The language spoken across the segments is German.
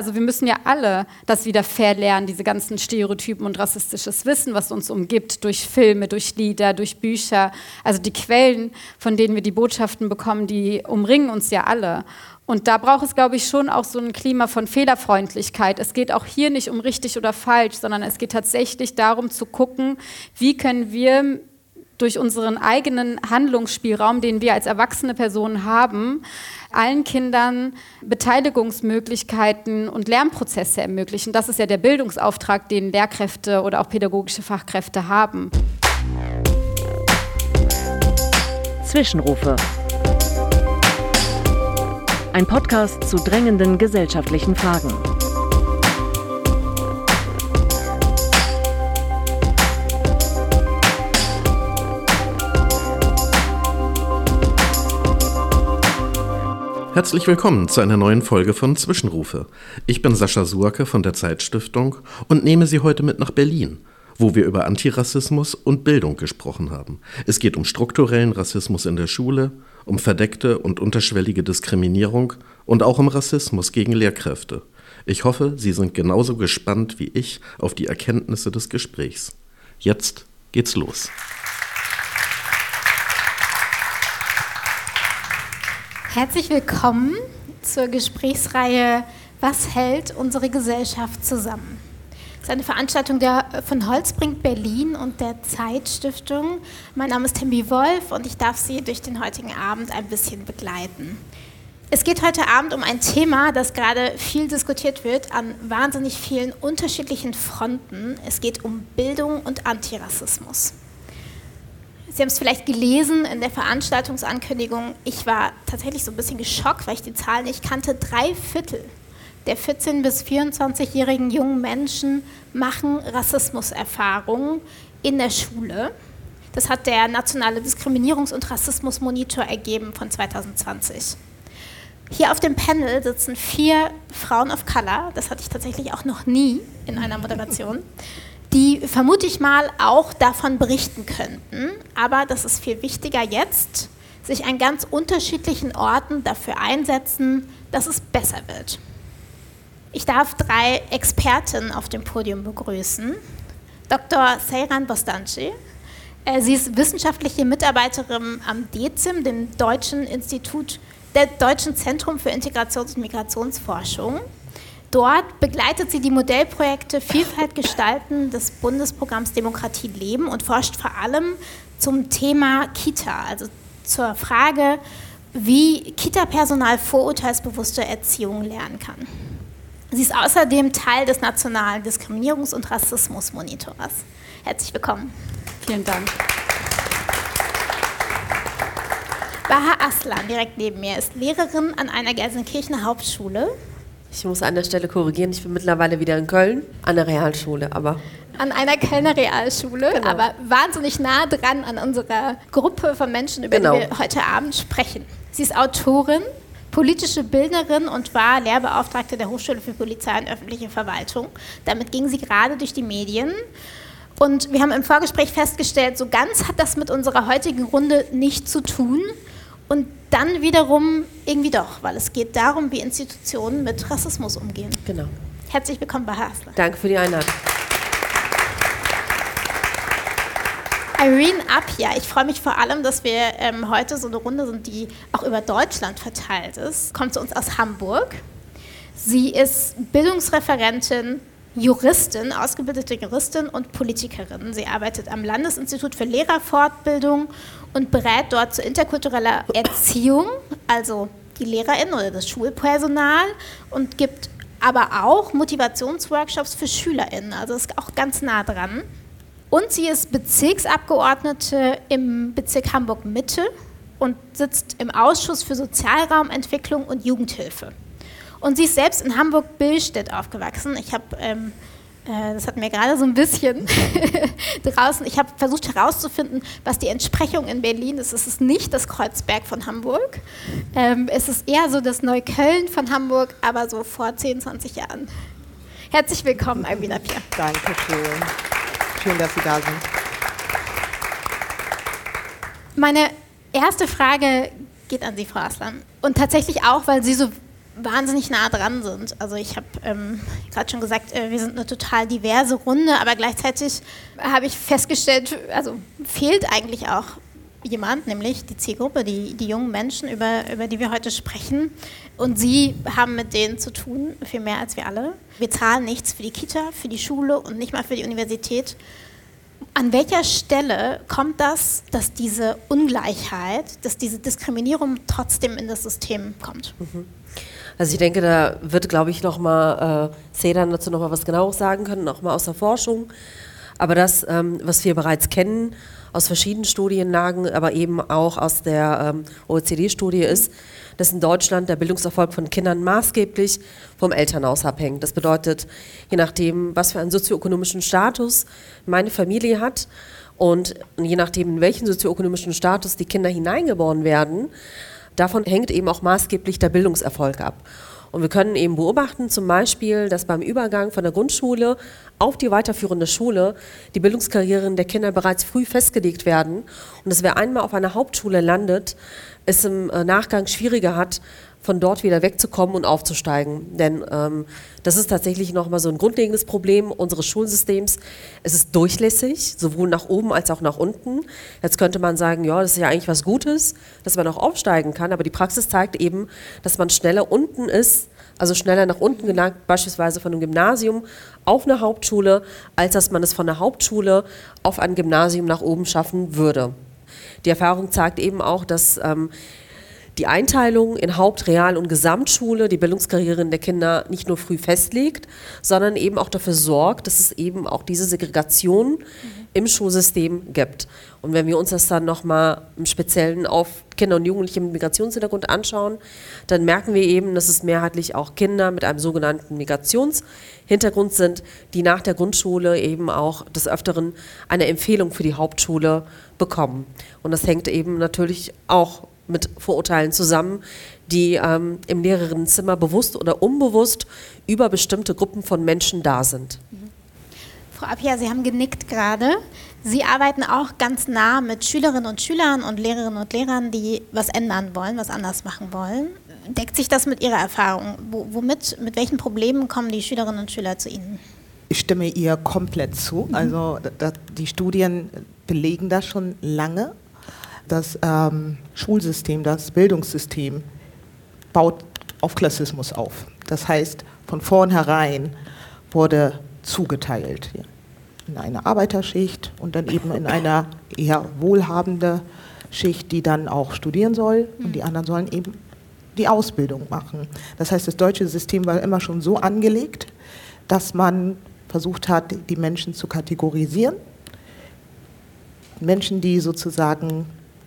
Also wir müssen ja alle das wieder verlernen, diese ganzen Stereotypen und rassistisches Wissen, was uns umgibt, durch Filme, durch Lieder, durch Bücher. Also die Quellen, von denen wir die Botschaften bekommen, die umringen uns ja alle. Und da braucht es, glaube ich, schon auch so ein Klima von Fehlerfreundlichkeit. Es geht auch hier nicht um richtig oder falsch, sondern es geht tatsächlich darum zu gucken, wie können wir durch unseren eigenen Handlungsspielraum, den wir als erwachsene Personen haben, allen Kindern Beteiligungsmöglichkeiten und Lernprozesse ermöglichen. Das ist ja der Bildungsauftrag, den Lehrkräfte oder auch pädagogische Fachkräfte haben. Zwischenrufe. Ein Podcast zu drängenden gesellschaftlichen Fragen. Herzlich willkommen zu einer neuen Folge von Zwischenrufe. Ich bin Sascha Suake von der Zeitstiftung und nehme Sie heute mit nach Berlin, wo wir über Antirassismus und Bildung gesprochen haben. Es geht um strukturellen Rassismus in der Schule, um verdeckte und unterschwellige Diskriminierung und auch um Rassismus gegen Lehrkräfte. Ich hoffe, Sie sind genauso gespannt wie ich auf die Erkenntnisse des Gesprächs. Jetzt geht's los. Herzlich willkommen zur Gesprächsreihe Was hält unsere Gesellschaft zusammen? Das ist eine Veranstaltung der, von Holzbrink Berlin und der Zeitstiftung. Mein Name ist Tembi Wolf und ich darf Sie durch den heutigen Abend ein bisschen begleiten. Es geht heute Abend um ein Thema, das gerade viel diskutiert wird an wahnsinnig vielen unterschiedlichen Fronten. Es geht um Bildung und Antirassismus. Sie haben es vielleicht gelesen in der Veranstaltungsankündigung. Ich war tatsächlich so ein bisschen geschockt, weil ich die Zahl nicht kannte. Drei Viertel der 14- bis 24-jährigen jungen Menschen machen Rassismuserfahrungen in der Schule. Das hat der Nationale Diskriminierungs- und Rassismusmonitor ergeben von 2020. Hier auf dem Panel sitzen vier Frauen of Color. Das hatte ich tatsächlich auch noch nie in einer Moderation die vermute ich mal auch davon berichten könnten. Aber das ist viel wichtiger jetzt, sich an ganz unterschiedlichen Orten dafür einsetzen, dass es besser wird. Ich darf drei Expertinnen auf dem Podium begrüßen. Dr. Seyran Bostanci. Äh, sie ist wissenschaftliche Mitarbeiterin am DEZIM, dem Deutschen Institut, der Deutschen Zentrum für Integrations- und Migrationsforschung. Dort begleitet sie die Modellprojekte Vielfalt gestalten des Bundesprogramms Demokratie leben und forscht vor allem zum Thema Kita, also zur Frage, wie Kita-Personal vorurteilsbewusste Erziehung lernen kann. Sie ist außerdem Teil des Nationalen Diskriminierungs- und Rassismusmonitors. Herzlich willkommen. Vielen Dank. Baha Aslan, direkt neben mir, ist Lehrerin an einer Gelsenkirchener Hauptschule ich muss an der Stelle korrigieren, ich bin mittlerweile wieder in Köln an der Realschule, aber an einer Kölner Realschule, genau. aber wahnsinnig nah dran an unserer Gruppe von Menschen, über genau. die wir heute Abend sprechen. Sie ist Autorin, politische Bildnerin und war Lehrbeauftragte der Hochschule für Polizei und öffentliche Verwaltung. Damit ging sie gerade durch die Medien. Und wir haben im Vorgespräch festgestellt, so ganz hat das mit unserer heutigen Runde nichts zu tun. Und dann wiederum irgendwie doch, weil es geht darum, wie Institutionen mit Rassismus umgehen. Genau. Herzlich willkommen bei Hasler. Danke für die Einladung. Irene Appia, ich freue mich vor allem, dass wir ähm, heute so eine Runde sind, die auch über Deutschland verteilt ist. Kommt zu uns aus Hamburg. Sie ist Bildungsreferentin Juristin, ausgebildete Juristin und Politikerin. Sie arbeitet am Landesinstitut für Lehrerfortbildung und berät dort zu interkultureller Erziehung, also die LehrerInnen oder das Schulpersonal und gibt aber auch Motivationsworkshops für SchülerInnen, also ist auch ganz nah dran. Und sie ist Bezirksabgeordnete im Bezirk Hamburg Mitte und sitzt im Ausschuss für Sozialraumentwicklung und Jugendhilfe. Und sie ist selbst in Hamburg-Billstedt aufgewachsen. Ich habe, ähm, äh, das hat mir gerade so ein bisschen draußen, ich habe versucht herauszufinden, was die Entsprechung in Berlin ist. Es ist nicht das Kreuzberg von Hamburg. Ähm, es ist eher so das Neukölln von Hamburg, aber so vor 10, 20 Jahren. Herzlich willkommen, Albina Pierre. Dankeschön. Schön, dass Sie da sind. Meine erste Frage geht an Sie, Frau Aslan. Und tatsächlich auch, weil Sie so wahnsinnig nah dran sind. Also ich habe ähm, gerade schon gesagt, äh, wir sind eine total diverse Runde, aber gleichzeitig habe ich festgestellt, also fehlt eigentlich auch jemand, nämlich die Zielgruppe, die, die jungen Menschen, über, über die wir heute sprechen. Und sie haben mit denen zu tun, viel mehr als wir alle. Wir zahlen nichts für die Kita, für die Schule und nicht mal für die Universität. An welcher Stelle kommt das, dass diese Ungleichheit, dass diese Diskriminierung trotzdem in das System kommt? Mhm. Also ich denke, da wird, glaube ich, nochmal äh, Sedan dazu nochmal was genaueres sagen können, nochmal aus der Forschung. Aber das, ähm, was wir bereits kennen, aus verschiedenen Studienlagen, aber eben auch aus der ähm, OECD-Studie ist, dass in Deutschland der Bildungserfolg von Kindern maßgeblich vom Elternhaus abhängt. Das bedeutet, je nachdem, was für einen sozioökonomischen Status meine Familie hat und je nachdem, in welchen sozioökonomischen Status die Kinder hineingeboren werden, davon hängt eben auch maßgeblich der Bildungserfolg ab. Und wir können eben beobachten, zum Beispiel, dass beim Übergang von der Grundschule auf die weiterführende Schule die Bildungskarrieren der Kinder bereits früh festgelegt werden und dass wer einmal auf einer Hauptschule landet, es im äh, Nachgang schwieriger hat, von dort wieder wegzukommen und aufzusteigen. Denn ähm, das ist tatsächlich nochmal so ein grundlegendes Problem unseres Schulsystems. Es ist durchlässig, sowohl nach oben als auch nach unten. Jetzt könnte man sagen, ja, das ist ja eigentlich was Gutes, dass man auch aufsteigen kann, aber die Praxis zeigt eben, dass man schneller unten ist, also schneller nach unten gelangt, beispielsweise von einem Gymnasium auf eine Hauptschule, als dass man es von der Hauptschule auf ein Gymnasium nach oben schaffen würde. Die Erfahrung zeigt eben auch, dass ähm, die Einteilung in Haupt-, Real- und Gesamtschule die Bildungskarrieren der Kinder nicht nur früh festlegt, sondern eben auch dafür sorgt, dass es eben auch diese Segregation mhm. im Schulsystem gibt. Und wenn wir uns das dann nochmal im Speziellen auf Kinder und Jugendliche mit Migrationshintergrund anschauen, dann merken wir eben, dass es mehrheitlich auch Kinder mit einem sogenannten Migrationshintergrund sind, die nach der Grundschule eben auch des Öfteren eine Empfehlung für die Hauptschule bekommen. Und das hängt eben natürlich auch mit Vorurteilen zusammen, die ähm, im Lehrerinnenzimmer bewusst oder unbewusst über bestimmte Gruppen von Menschen da sind. Mhm. Frau Appia, Sie haben genickt gerade. Sie arbeiten auch ganz nah mit Schülerinnen und Schülern und Lehrerinnen und Lehrern, die was ändern wollen, was anders machen wollen. Deckt sich das mit Ihrer Erfahrung? womit, mit welchen Problemen kommen die Schülerinnen und Schüler zu Ihnen? Ich stimme ihr komplett zu. Mhm. Also die Studien belegen das schon lange das ähm, Schulsystem, das Bildungssystem baut auf Klassismus auf. Das heißt, von vornherein wurde zugeteilt in eine Arbeiterschicht und dann eben in eine eher wohlhabende Schicht, die dann auch studieren soll und die anderen sollen eben die Ausbildung machen. Das heißt, das deutsche System war immer schon so angelegt, dass man versucht hat, die Menschen zu kategorisieren. Menschen, die sozusagen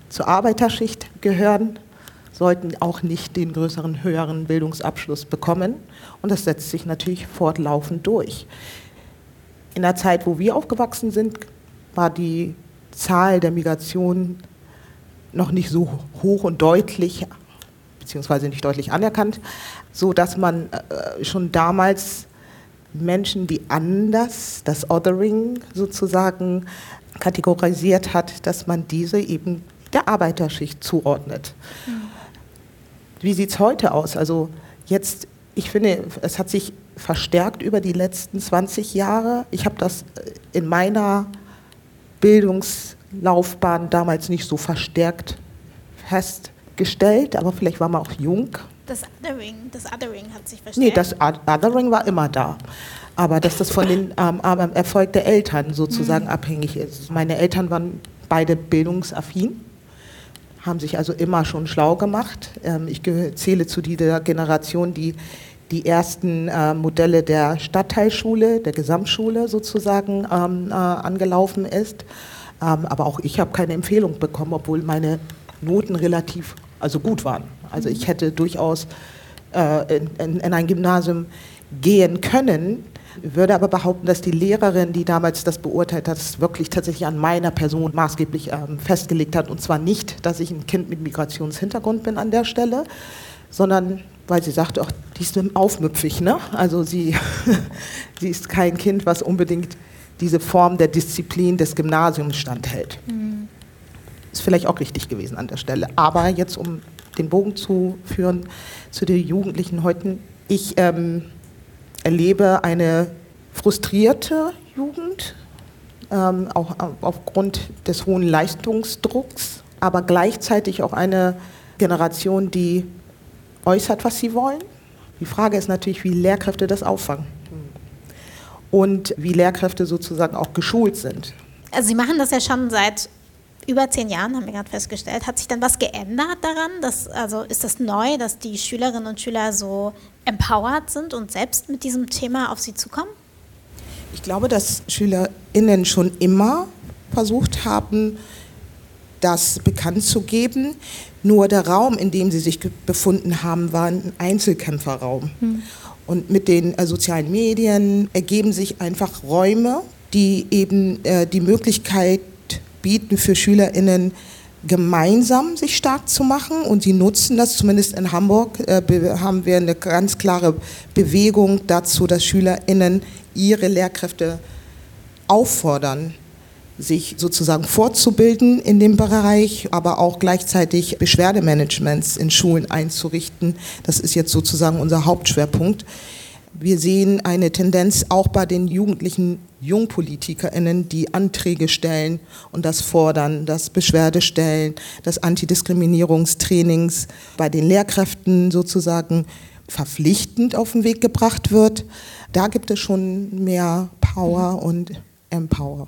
zur Arbeiterschicht gehören, sollten auch nicht den größeren, höheren Bildungsabschluss bekommen. Und das setzt sich natürlich fortlaufend durch. In der Zeit, wo wir aufgewachsen sind, war die Zahl der Migration noch nicht so hoch und deutlich, beziehungsweise nicht deutlich anerkannt, so dass man äh, schon damals Menschen, die anders, das Othering sozusagen kategorisiert hat, dass man diese eben der Arbeiterschicht zuordnet. Mhm. Wie sieht es heute aus? Also jetzt, ich finde, es hat sich verstärkt über die letzten 20 Jahre. Ich habe das äh, in meiner Bildungslaufbahn damals nicht so verstärkt festgestellt, aber vielleicht war man auch jung. Das Othering, das Othering hat sich verstärkt? Nee, das Othering war immer da. Aber dass das von dem ähm, Erfolg der Eltern sozusagen mhm. abhängig ist. Meine Eltern waren beide bildungsaffin haben sich also immer schon schlau gemacht. Ähm, ich zähle zu dieser Generation, die die ersten äh, Modelle der Stadtteilschule, der Gesamtschule sozusagen ähm, äh, angelaufen ist. Ähm, aber auch ich habe keine Empfehlung bekommen, obwohl meine Noten relativ also gut waren. Also ich hätte durchaus äh, in, in, in ein Gymnasium gehen können, würde aber behaupten, dass die Lehrerin, die damals das beurteilt hat, es wirklich tatsächlich an meiner Person maßgeblich ähm, festgelegt hat. Und zwar nicht, dass ich ein Kind mit Migrationshintergrund bin an der Stelle, sondern weil sie sagte, ach, die ist aufmüpfig. Ne? Also sie, sie ist kein Kind, was unbedingt diese Form der Disziplin des Gymnasiums standhält. Mhm. Ist vielleicht auch richtig gewesen an der Stelle. Aber jetzt, um den Bogen zu führen zu den Jugendlichen heute. Ich ähm, erlebe eine frustrierte Jugend, ähm, auch aufgrund des hohen Leistungsdrucks, aber gleichzeitig auch eine Generation, die äußert, was sie wollen. Die Frage ist natürlich, wie Lehrkräfte das auffangen und wie Lehrkräfte sozusagen auch geschult sind. Also Sie machen das ja schon seit über zehn Jahren, haben wir gerade festgestellt. Hat sich dann was geändert daran? Dass, also ist das neu, dass die Schülerinnen und Schüler so empowered sind und selbst mit diesem Thema auf sie zukommen? Ich glaube, dass SchülerInnen schon immer versucht haben, das bekannt zu geben. Nur der Raum, in dem sie sich befunden haben, war ein Einzelkämpferraum. Hm. Und mit den äh, sozialen Medien ergeben sich einfach Räume, die eben äh, die Möglichkeit bieten für SchülerInnen, gemeinsam sich stark zu machen und sie nutzen das, zumindest in Hamburg äh, haben wir eine ganz klare Bewegung dazu, dass SchülerInnen ihre Lehrkräfte auffordern, sich sozusagen fortzubilden in dem Bereich, aber auch gleichzeitig Beschwerdemanagements in Schulen einzurichten. Das ist jetzt sozusagen unser Hauptschwerpunkt. Wir sehen eine Tendenz auch bei den jugendlichen JungpolitikerInnen, die Anträge stellen und das fordern, das Beschwerde stellen, das Antidiskriminierungstrainings bei den Lehrkräften sozusagen verpflichtend auf den Weg gebracht wird. Da gibt es schon mehr Power und Empower.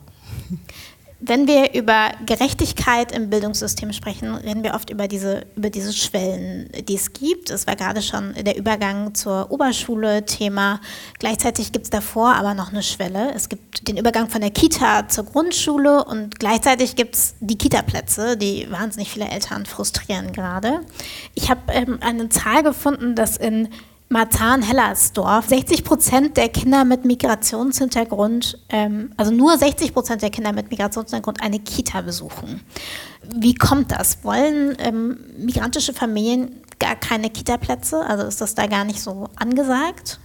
Wenn wir über Gerechtigkeit im Bildungssystem sprechen, reden wir oft über diese, über diese Schwellen, die es gibt. Es war gerade schon der Übergang zur Oberschule Thema. Gleichzeitig gibt es davor aber noch eine Schwelle. Es gibt den Übergang von der Kita zur Grundschule und gleichzeitig gibt es die Kita-Plätze, die wahnsinnig viele Eltern frustrieren gerade. Ich habe ähm, eine Zahl gefunden, dass in Marzahn-Hellersdorf 60 Prozent der Kinder mit Migrationshintergrund, ähm, also nur 60 Prozent der Kinder mit Migrationshintergrund eine Kita besuchen. Wie kommt das? Wollen ähm, migrantische Familien gar keine Kita-Plätze? Also ist das da gar nicht so angesagt?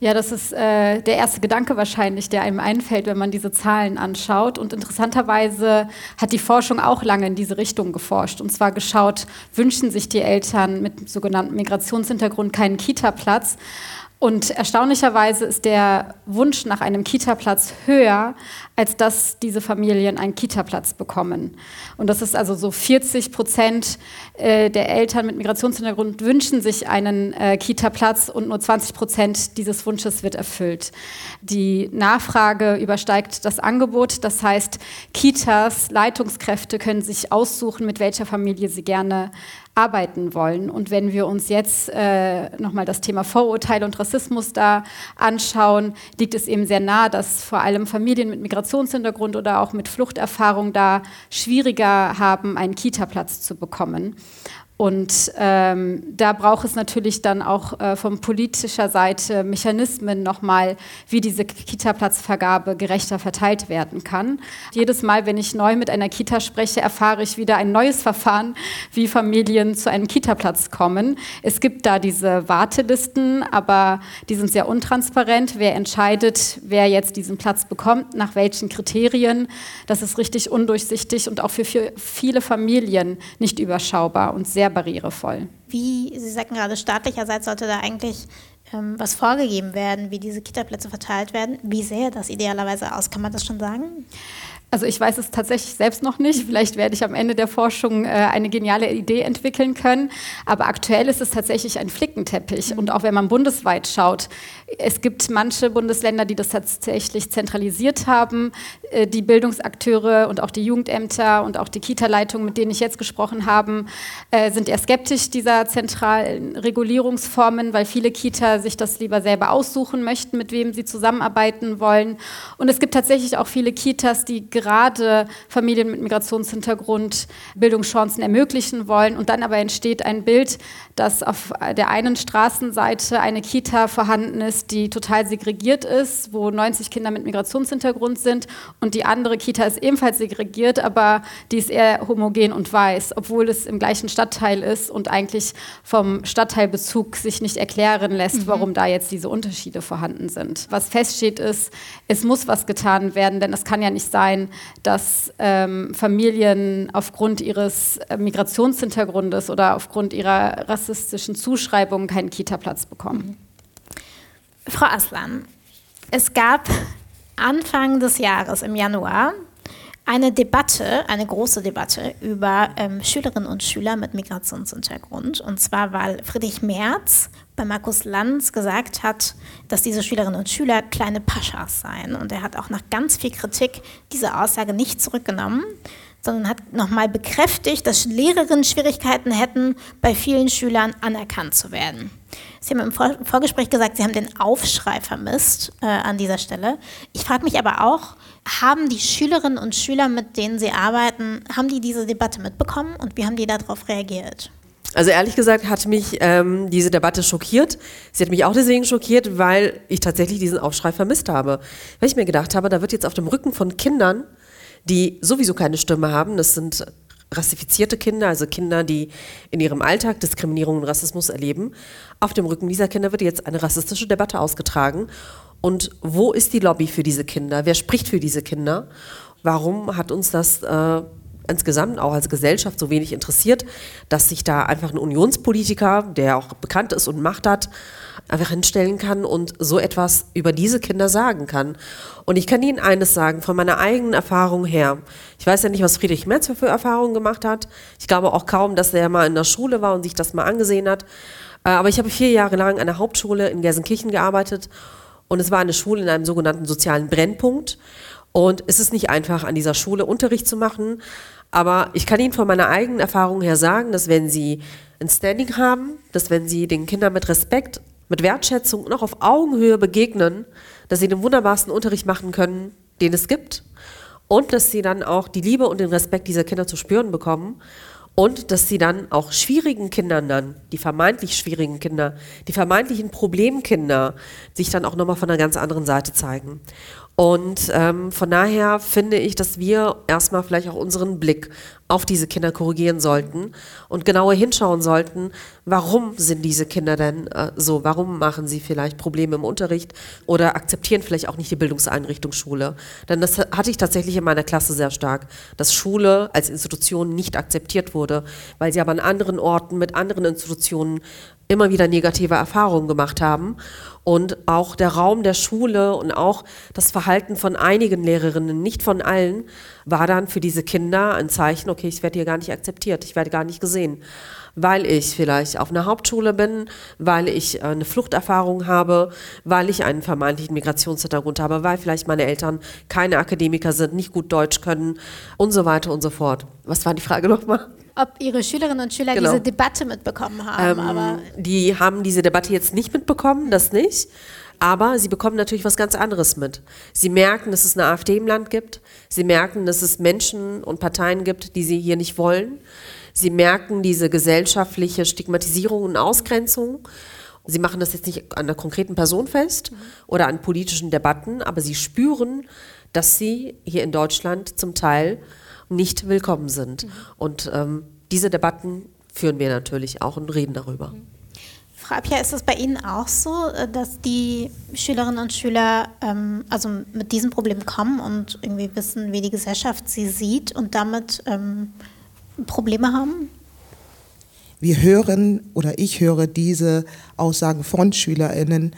Ja, das ist äh, der erste Gedanke wahrscheinlich, der einem einfällt, wenn man diese Zahlen anschaut. Und interessanterweise hat die Forschung auch lange in diese Richtung geforscht. Und zwar geschaut, wünschen sich die Eltern mit sogenanntem Migrationshintergrund keinen Kita-Platz. Und erstaunlicherweise ist der Wunsch nach einem Kita-Platz höher, als dass diese Familien einen Kita-Platz bekommen. Und das ist also so 40 Prozent äh, der Eltern mit Migrationshintergrund wünschen sich einen äh, Kita-Platz und nur 20 Prozent dieses Wunsches wird erfüllt. Die Nachfrage übersteigt das Angebot. Das heißt, Kitas, Leitungskräfte können sich aussuchen, mit welcher Familie sie gerne arbeiten wollen. Und wenn wir uns jetzt äh, nochmal das Thema Vorurteile und Rassismus da anschauen, liegt es eben sehr nah, dass vor allem Familien mit Migrationshintergrund oder auch mit Fluchterfahrung da schwieriger haben, einen Kita-Platz zu bekommen. Und ähm, da braucht es natürlich dann auch äh, von politischer Seite Mechanismen nochmal, wie diese Kita-Platzvergabe gerechter verteilt werden kann. Jedes Mal, wenn ich neu mit einer Kita spreche, erfahre ich wieder ein neues Verfahren, wie Familien zu einem Kita-Platz kommen. Es gibt da diese Wartelisten, aber die sind sehr untransparent. Wer entscheidet, wer jetzt diesen Platz bekommt, nach welchen Kriterien, das ist richtig undurchsichtig und auch für viele Familien nicht überschaubar und sehr sehr barrierevoll. Wie, Sie sagten gerade, staatlicherseits sollte da eigentlich ähm, was vorgegeben werden, wie diese Kitaplätze verteilt werden. Wie sähe das idealerweise aus? Kann man das schon sagen? Also ich weiß es tatsächlich selbst noch nicht. Vielleicht werde ich am Ende der Forschung äh, eine geniale Idee entwickeln können. Aber aktuell ist es tatsächlich ein Flickenteppich. Und auch wenn man bundesweit schaut, es gibt manche Bundesländer, die das tatsächlich zentralisiert haben. Äh, die Bildungsakteure und auch die Jugendämter und auch die Kita-Leitungen, mit denen ich jetzt gesprochen habe, äh, sind eher skeptisch dieser zentralen Regulierungsformen, weil viele Kita sich das lieber selber aussuchen möchten, mit wem sie zusammenarbeiten wollen. Und es gibt tatsächlich auch viele Kitas, die gerade Familien mit Migrationshintergrund Bildungschancen ermöglichen wollen. Und dann aber entsteht ein Bild, dass auf der einen Straßenseite eine Kita vorhanden ist, die total segregiert ist, wo 90 Kinder mit Migrationshintergrund sind. Und die andere Kita ist ebenfalls segregiert, aber die ist eher homogen und weiß, obwohl es im gleichen Stadtteil ist und eigentlich vom Stadtteilbezug sich nicht erklären lässt, mhm. warum da jetzt diese Unterschiede vorhanden sind. Was feststeht ist, es muss was getan werden, denn es kann ja nicht sein, dass ähm, Familien aufgrund ihres äh, Migrationshintergrundes oder aufgrund ihrer rassistischen Zuschreibung keinen Kita-Platz bekommen. Frau Aslan, es gab Anfang des Jahres, im Januar, eine Debatte, eine große Debatte über ähm, Schülerinnen und Schüler mit Migrationshintergrund. Und zwar, weil Friedrich Merz bei Markus Lanz gesagt hat, dass diese Schülerinnen und Schüler kleine Paschas seien. Und er hat auch nach ganz viel Kritik diese Aussage nicht zurückgenommen, sondern hat nochmal bekräftigt, dass Lehrerinnen Schwierigkeiten hätten, bei vielen Schülern anerkannt zu werden. Sie haben im Vor Vorgespräch gesagt, Sie haben den Aufschrei vermisst äh, an dieser Stelle. Ich frage mich aber auch, haben die Schülerinnen und Schüler, mit denen Sie arbeiten, haben die diese Debatte mitbekommen und wie haben die darauf reagiert? Also ehrlich gesagt hat mich ähm, diese Debatte schockiert. Sie hat mich auch deswegen schockiert, weil ich tatsächlich diesen Aufschrei vermisst habe. Weil ich mir gedacht habe, da wird jetzt auf dem Rücken von Kindern, die sowieso keine Stimme haben, das sind rassifizierte Kinder, also Kinder, die in ihrem Alltag Diskriminierung und Rassismus erleben, auf dem Rücken dieser Kinder wird jetzt eine rassistische Debatte ausgetragen. Und wo ist die Lobby für diese Kinder? Wer spricht für diese Kinder? Warum hat uns das äh, insgesamt auch als Gesellschaft so wenig interessiert, dass sich da einfach ein Unionspolitiker, der auch bekannt ist und Macht hat, einfach hinstellen kann und so etwas über diese Kinder sagen kann. Und ich kann Ihnen eines sagen, von meiner eigenen Erfahrung her. Ich weiß ja nicht, was Friedrich Merz für Erfahrungen gemacht hat. Ich glaube auch kaum, dass er mal in der Schule war und sich das mal angesehen hat. Äh, aber ich habe vier Jahre lang an der Hauptschule in Gelsenkirchen gearbeitet und es war eine Schule in einem sogenannten sozialen Brennpunkt. Und es ist nicht einfach, an dieser Schule Unterricht zu machen. Aber ich kann Ihnen von meiner eigenen Erfahrung her sagen, dass wenn Sie ein Standing haben, dass wenn Sie den Kindern mit Respekt, mit Wertschätzung und auch auf Augenhöhe begegnen, dass Sie den wunderbarsten Unterricht machen können, den es gibt. Und dass Sie dann auch die Liebe und den Respekt dieser Kinder zu spüren bekommen und dass sie dann auch schwierigen Kindern dann, die vermeintlich schwierigen Kinder, die vermeintlichen Problemkinder, sich dann auch nochmal von einer ganz anderen Seite zeigen. Und ähm, von daher finde ich, dass wir erstmal vielleicht auch unseren Blick auf diese Kinder korrigieren sollten und genauer hinschauen sollten, warum sind diese Kinder denn äh, so, warum machen sie vielleicht Probleme im Unterricht oder akzeptieren vielleicht auch nicht die Bildungseinrichtung Schule. Denn das hatte ich tatsächlich in meiner Klasse sehr stark, dass Schule als Institution nicht akzeptiert wurde, weil sie aber an anderen Orten mit anderen Institutionen immer wieder negative Erfahrungen gemacht haben. Und auch der Raum der Schule und auch das Verhalten von einigen Lehrerinnen, nicht von allen, war dann für diese Kinder ein Zeichen, okay, ich werde hier gar nicht akzeptiert, ich werde gar nicht gesehen. Weil ich vielleicht auf einer Hauptschule bin, weil ich eine Fluchterfahrung habe, weil ich einen vermeintlichen Migrationshintergrund habe, weil vielleicht meine Eltern keine Akademiker sind, nicht gut Deutsch können und so weiter und so fort. Was war die Frage nochmal? Ob Ihre Schülerinnen und Schüler genau. diese Debatte mitbekommen haben. Ähm, aber die haben diese Debatte jetzt nicht mitbekommen, das nicht. Aber sie bekommen natürlich was ganz anderes mit. Sie merken, dass es eine AfD im Land gibt. Sie merken, dass es Menschen und Parteien gibt, die sie hier nicht wollen. Sie merken diese gesellschaftliche Stigmatisierung und Ausgrenzung. Sie machen das jetzt nicht an einer konkreten Person fest oder an politischen Debatten, aber sie spüren, dass sie hier in Deutschland zum Teil nicht willkommen sind. Mhm. Und ähm, diese Debatten führen wir natürlich auch und reden darüber. Mhm. Frau Appia, ist es bei Ihnen auch so, äh, dass die Schülerinnen und Schüler ähm, also mit diesem Problem kommen und irgendwie wissen, wie die Gesellschaft sie sieht und damit ähm, Probleme haben? Wir hören oder ich höre diese Aussagen von SchülerInnen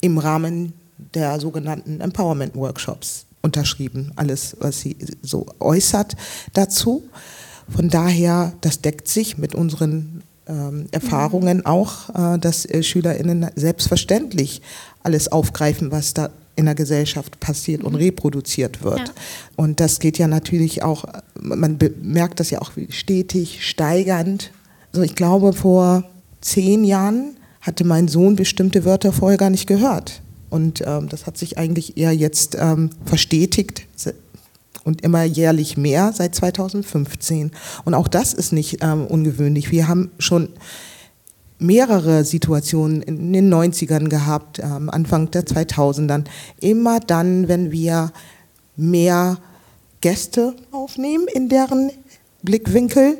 im Rahmen der sogenannten Empowerment Workshops unterschrieben, alles, was sie so äußert dazu. Von daher, das deckt sich mit unseren ähm, Erfahrungen auch, äh, dass äh, SchülerInnen selbstverständlich alles aufgreifen, was da in der Gesellschaft passiert und mhm. reproduziert wird. Ja. Und das geht ja natürlich auch, man merkt das ja auch stetig steigernd. Also ich glaube, vor zehn Jahren hatte mein Sohn bestimmte Wörter vorher gar nicht gehört. Und ähm, das hat sich eigentlich eher jetzt ähm, verstetigt und immer jährlich mehr seit 2015. Und auch das ist nicht ähm, ungewöhnlich. Wir haben schon mehrere Situationen in den 90ern gehabt, ähm, Anfang der 2000ern. Immer dann, wenn wir mehr Gäste aufnehmen in deren Blickwinkel,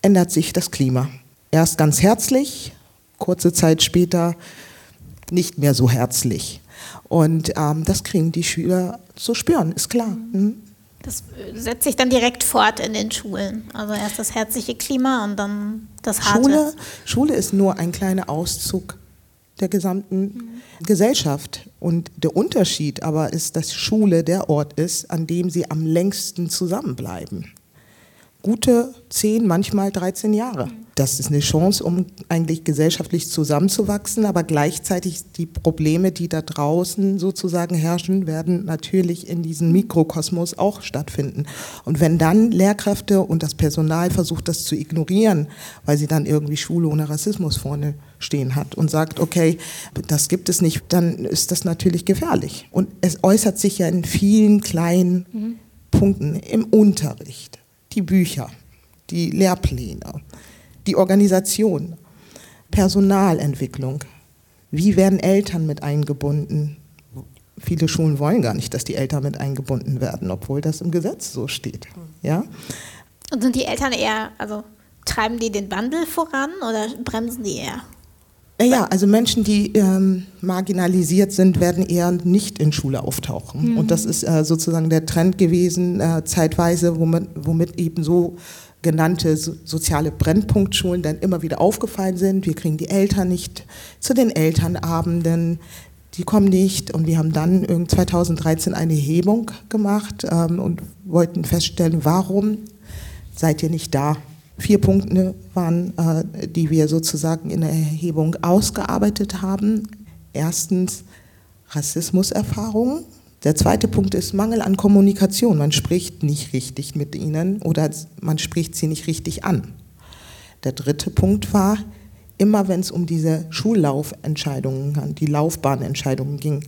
ändert sich das Klima. Erst ganz herzlich, kurze Zeit später nicht mehr so herzlich. Und ähm, das kriegen die Schüler zu spüren, ist klar. Mhm. Das äh, setzt sich dann direkt fort in den Schulen. Also erst das herzliche Klima und dann das harte. Schule, Schule ist nur ein kleiner Auszug der gesamten mhm. Gesellschaft. Und der Unterschied aber ist, dass Schule der Ort ist, an dem sie am längsten zusammenbleiben gute 10, manchmal 13 Jahre. Das ist eine Chance, um eigentlich gesellschaftlich zusammenzuwachsen, aber gleichzeitig die Probleme, die da draußen sozusagen herrschen, werden natürlich in diesem Mikrokosmos auch stattfinden. Und wenn dann Lehrkräfte und das Personal versucht, das zu ignorieren, weil sie dann irgendwie Schule ohne Rassismus vorne stehen hat und sagt, okay, das gibt es nicht, dann ist das natürlich gefährlich. Und es äußert sich ja in vielen kleinen mhm. Punkten im Unterricht die Bücher, die Lehrpläne, die Organisation, Personalentwicklung. Wie werden Eltern mit eingebunden? Viele Schulen wollen gar nicht, dass die Eltern mit eingebunden werden, obwohl das im Gesetz so steht. Ja? Und sind die Eltern eher, also treiben die den Wandel voran oder bremsen die eher? Ja, also Menschen, die ähm, marginalisiert sind, werden eher nicht in Schule auftauchen. Mhm. Und das ist äh, sozusagen der Trend gewesen, äh, zeitweise, womit, womit eben so genannte so, soziale Brennpunktschulen dann immer wieder aufgefallen sind. Wir kriegen die Eltern nicht zu den Elternabenden, die kommen nicht. Und wir haben dann 2013 eine Erhebung gemacht ähm, und wollten feststellen, warum seid ihr nicht da? Vier Punkte waren, äh, die wir sozusagen in der Erhebung ausgearbeitet haben. Erstens Rassismuserfahrungen. Der zweite Punkt ist Mangel an Kommunikation. Man spricht nicht richtig mit ihnen oder man spricht sie nicht richtig an. Der dritte Punkt war, immer wenn es um diese Schullaufentscheidungen, die Laufbahnentscheidungen ging,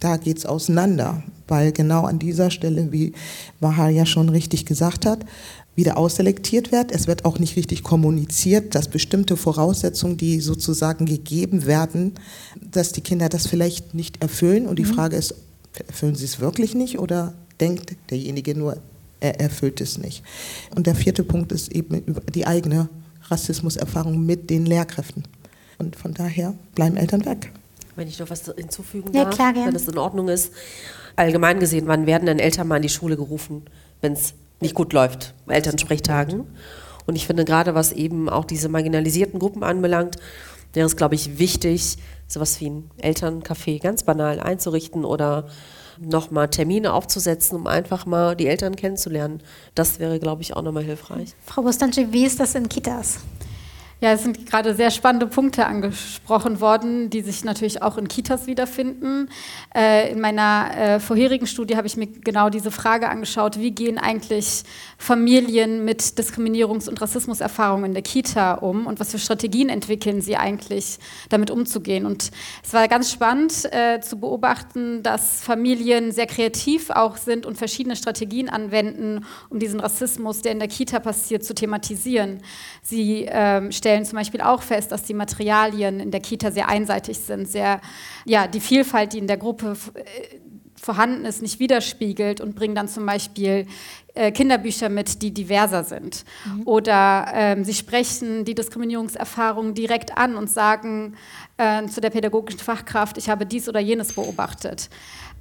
da geht es auseinander, weil genau an dieser Stelle, wie Wahar ja schon richtig gesagt hat, wieder ausselektiert wird. Es wird auch nicht richtig kommuniziert, dass bestimmte Voraussetzungen, die sozusagen gegeben werden, dass die Kinder das vielleicht nicht erfüllen. Und die mhm. Frage ist, erfüllen sie es wirklich nicht oder denkt derjenige nur, er erfüllt es nicht. Und der vierte Punkt ist eben die eigene Rassismuserfahrung mit den Lehrkräften. Und von daher bleiben Eltern weg. Wenn ich noch was hinzufügen darf, ja, klar, wenn es in Ordnung ist. Allgemein gesehen, wann werden denn Eltern mal in die Schule gerufen, wenn es nicht gut läuft, Elternsprechtagen. Und ich finde gerade, was eben auch diese marginalisierten Gruppen anbelangt, wäre es, glaube ich, wichtig, sowas wie ein Elterncafé ganz banal einzurichten oder nochmal Termine aufzusetzen, um einfach mal die Eltern kennenzulernen. Das wäre, glaube ich, auch nochmal hilfreich. Frau Bostanci, wie ist das in Kitas? Ja, es sind gerade sehr spannende Punkte angesprochen worden, die sich natürlich auch in Kitas wiederfinden. Äh, in meiner äh, vorherigen Studie habe ich mir genau diese Frage angeschaut, wie gehen eigentlich Familien mit Diskriminierungs- und Rassismuserfahrungen in der Kita um und was für Strategien entwickeln sie eigentlich, damit umzugehen. Und es war ganz spannend äh, zu beobachten, dass Familien sehr kreativ auch sind und verschiedene Strategien anwenden, um diesen Rassismus, der in der Kita passiert, zu thematisieren. Sie ähm, stellen zum Beispiel auch fest, dass die Materialien in der Kita sehr einseitig sind, sehr, ja, die Vielfalt, die in der Gruppe äh, vorhanden ist, nicht widerspiegelt und bringen dann zum Beispiel äh, Kinderbücher mit, die diverser sind. Mhm. Oder ähm, sie sprechen die Diskriminierungserfahrungen direkt an und sagen äh, zu der pädagogischen Fachkraft, ich habe dies oder jenes beobachtet.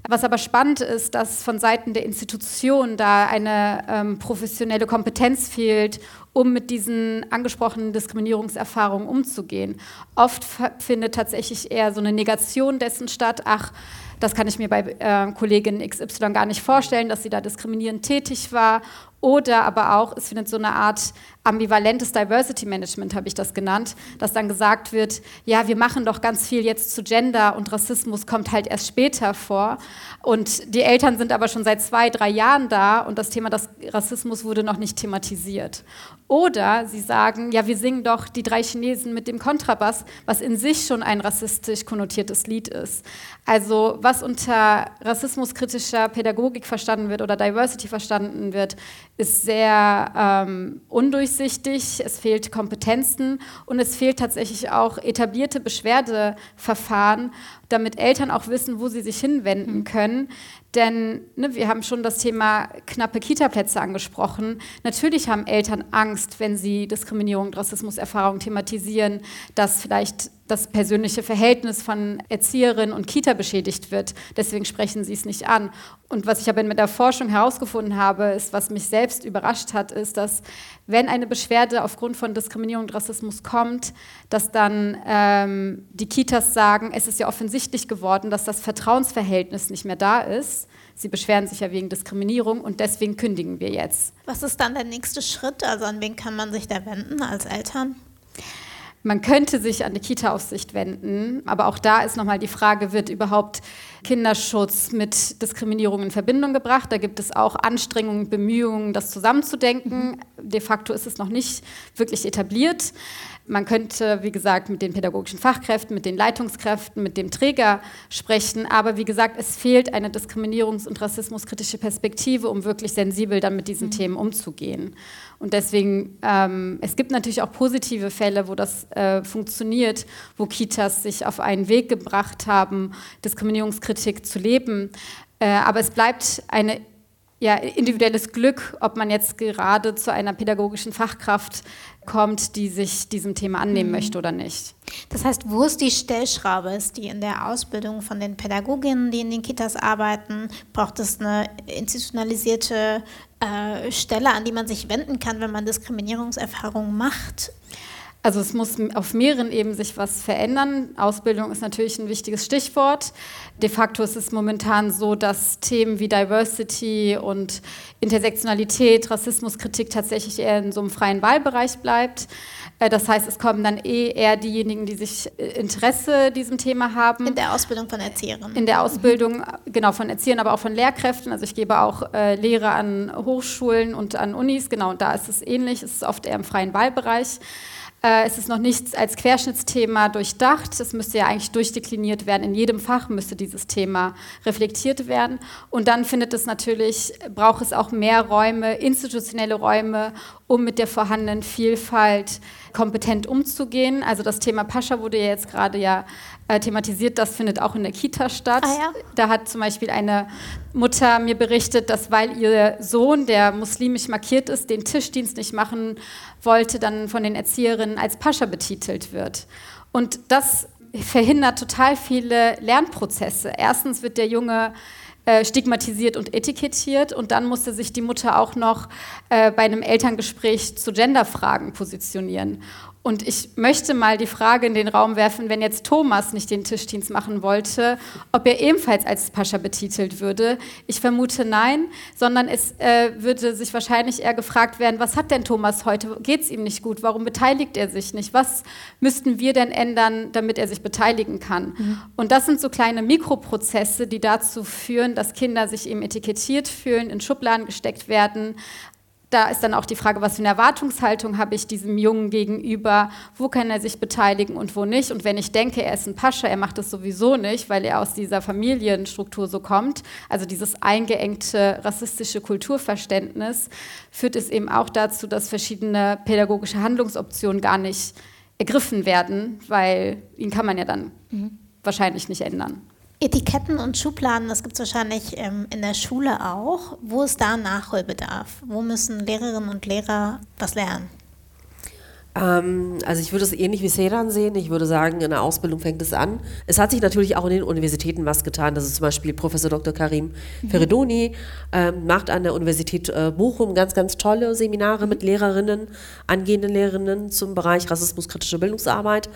Was aber spannend ist, dass von Seiten der Institution da eine ähm, professionelle Kompetenz fehlt, um mit diesen angesprochenen Diskriminierungserfahrungen umzugehen. Oft findet tatsächlich eher so eine Negation dessen statt, ach, das kann ich mir bei äh, Kollegin XY gar nicht vorstellen, dass sie da diskriminierend tätig war. Oder aber auch, es findet so eine Art ambivalentes Diversity Management, habe ich das genannt, dass dann gesagt wird, ja, wir machen doch ganz viel jetzt zu Gender und Rassismus kommt halt erst später vor. Und die Eltern sind aber schon seit zwei, drei Jahren da und das Thema des Rassismus wurde noch nicht thematisiert. Oder sie sagen, ja, wir singen doch die drei Chinesen mit dem Kontrabass, was in sich schon ein rassistisch konnotiertes Lied ist. Also was unter rassismuskritischer Pädagogik verstanden wird oder Diversity verstanden wird, ist sehr ähm, undurchsichtig, es fehlt Kompetenzen und es fehlt tatsächlich auch etablierte Beschwerdeverfahren, damit Eltern auch wissen, wo sie sich hinwenden können. Denn ne, wir haben schon das Thema knappe Kita-Plätze angesprochen. Natürlich haben Eltern Angst, wenn sie Diskriminierung und Rassismuserfahrung thematisieren, dass vielleicht das persönliche Verhältnis von Erzieherin und Kita beschädigt wird. Deswegen sprechen sie es nicht an. Und was ich aber mit der Forschung herausgefunden habe, ist, was mich selbst überrascht hat, ist, dass wenn eine Beschwerde aufgrund von Diskriminierung und Rassismus kommt, dass dann ähm, die Kitas sagen, es ist ja offensichtlich geworden, dass das Vertrauensverhältnis nicht mehr da ist. Sie beschweren sich ja wegen Diskriminierung und deswegen kündigen wir jetzt. Was ist dann der nächste Schritt? Also an wen kann man sich da wenden als Eltern? Man könnte sich an die Kita-Aufsicht wenden, aber auch da ist nochmal die Frage, wird überhaupt Kinderschutz mit Diskriminierung in Verbindung gebracht? Da gibt es auch Anstrengungen, Bemühungen, das zusammenzudenken. De facto ist es noch nicht wirklich etabliert. Man könnte, wie gesagt, mit den pädagogischen Fachkräften, mit den Leitungskräften, mit dem Träger sprechen. Aber wie gesagt, es fehlt eine diskriminierungs- und rassismuskritische Perspektive, um wirklich sensibel dann mit diesen mhm. Themen umzugehen. Und deswegen, ähm, es gibt natürlich auch positive Fälle, wo das äh, funktioniert, wo Kitas sich auf einen Weg gebracht haben, Diskriminierungskritik zu leben. Äh, aber es bleibt eine ja, individuelles Glück, ob man jetzt gerade zu einer pädagogischen Fachkraft kommt, die sich diesem Thema annehmen mhm. möchte oder nicht. Das heißt, wo ist die Stellschraube? Ist die in der Ausbildung von den Pädagoginnen, die in den Kitas arbeiten? Braucht es eine institutionalisierte äh, Stelle, an die man sich wenden kann, wenn man Diskriminierungserfahrungen macht? Also es muss auf mehreren Ebenen sich was verändern. Ausbildung ist natürlich ein wichtiges Stichwort. De facto ist es momentan so, dass Themen wie Diversity und Intersektionalität, Rassismuskritik tatsächlich eher in so einem freien Wahlbereich bleibt. Äh, das heißt, es kommen dann eh eher diejenigen, die sich äh, Interesse diesem Thema haben. In der Ausbildung von Erzieherinnen. In der Ausbildung, genau, von Erziehern, aber auch von Lehrkräften. Also ich gebe auch äh, Lehre an Hochschulen und an Unis, genau, und da ist es ähnlich, es ist oft eher im freien Wahlbereich. Äh, es ist noch nicht als Querschnittsthema durchdacht. Es müsste ja eigentlich durchdekliniert werden. In jedem Fach müsste dieses Thema reflektiert werden. Und dann findet es natürlich, braucht es auch mehr Räume, institutionelle Räume, um mit der vorhandenen Vielfalt kompetent umzugehen. Also das Thema Pascha wurde ja jetzt gerade ja äh, thematisiert, das findet auch in der Kita statt. Ah, ja? Da hat zum Beispiel eine Mutter mir berichtet, dass weil ihr Sohn, der muslimisch markiert ist, den Tischdienst nicht machen wollte, dann von den Erzieherinnen als Pascha betitelt wird. Und das verhindert total viele Lernprozesse. Erstens wird der Junge äh, stigmatisiert und etikettiert und dann musste sich die Mutter auch noch äh, bei einem Elterngespräch zu Genderfragen positionieren. Und ich möchte mal die Frage in den Raum werfen, wenn jetzt Thomas nicht den Tischdienst machen wollte, ob er ebenfalls als Pascha betitelt würde. Ich vermute nein, sondern es äh, würde sich wahrscheinlich eher gefragt werden, was hat denn Thomas heute? Geht es ihm nicht gut? Warum beteiligt er sich nicht? Was müssten wir denn ändern, damit er sich beteiligen kann? Mhm. Und das sind so kleine Mikroprozesse, die dazu führen, dass Kinder sich eben etikettiert fühlen, in Schubladen gesteckt werden, da ist dann auch die Frage, was für eine Erwartungshaltung habe ich diesem Jungen gegenüber, wo kann er sich beteiligen und wo nicht. Und wenn ich denke, er ist ein Pascha, er macht das sowieso nicht, weil er aus dieser Familienstruktur so kommt, also dieses eingeengte rassistische Kulturverständnis, führt es eben auch dazu, dass verschiedene pädagogische Handlungsoptionen gar nicht ergriffen werden, weil ihn kann man ja dann mhm. wahrscheinlich nicht ändern. Etiketten und Schubladen, das gibt es wahrscheinlich ähm, in der Schule auch. Wo ist da Nachholbedarf? Wo müssen Lehrerinnen und Lehrer was lernen? Ähm, also ich würde es ähnlich wie Sedan sehen. Ich würde sagen, in der Ausbildung fängt es an. Es hat sich natürlich auch in den Universitäten was getan. Das ist zum Beispiel Professor Dr. Karim mhm. Feridoni ähm, macht an der Universität äh, Bochum ganz, ganz tolle Seminare mit Lehrerinnen, angehenden Lehrerinnen zum Bereich rassismuskritische Bildungsarbeit.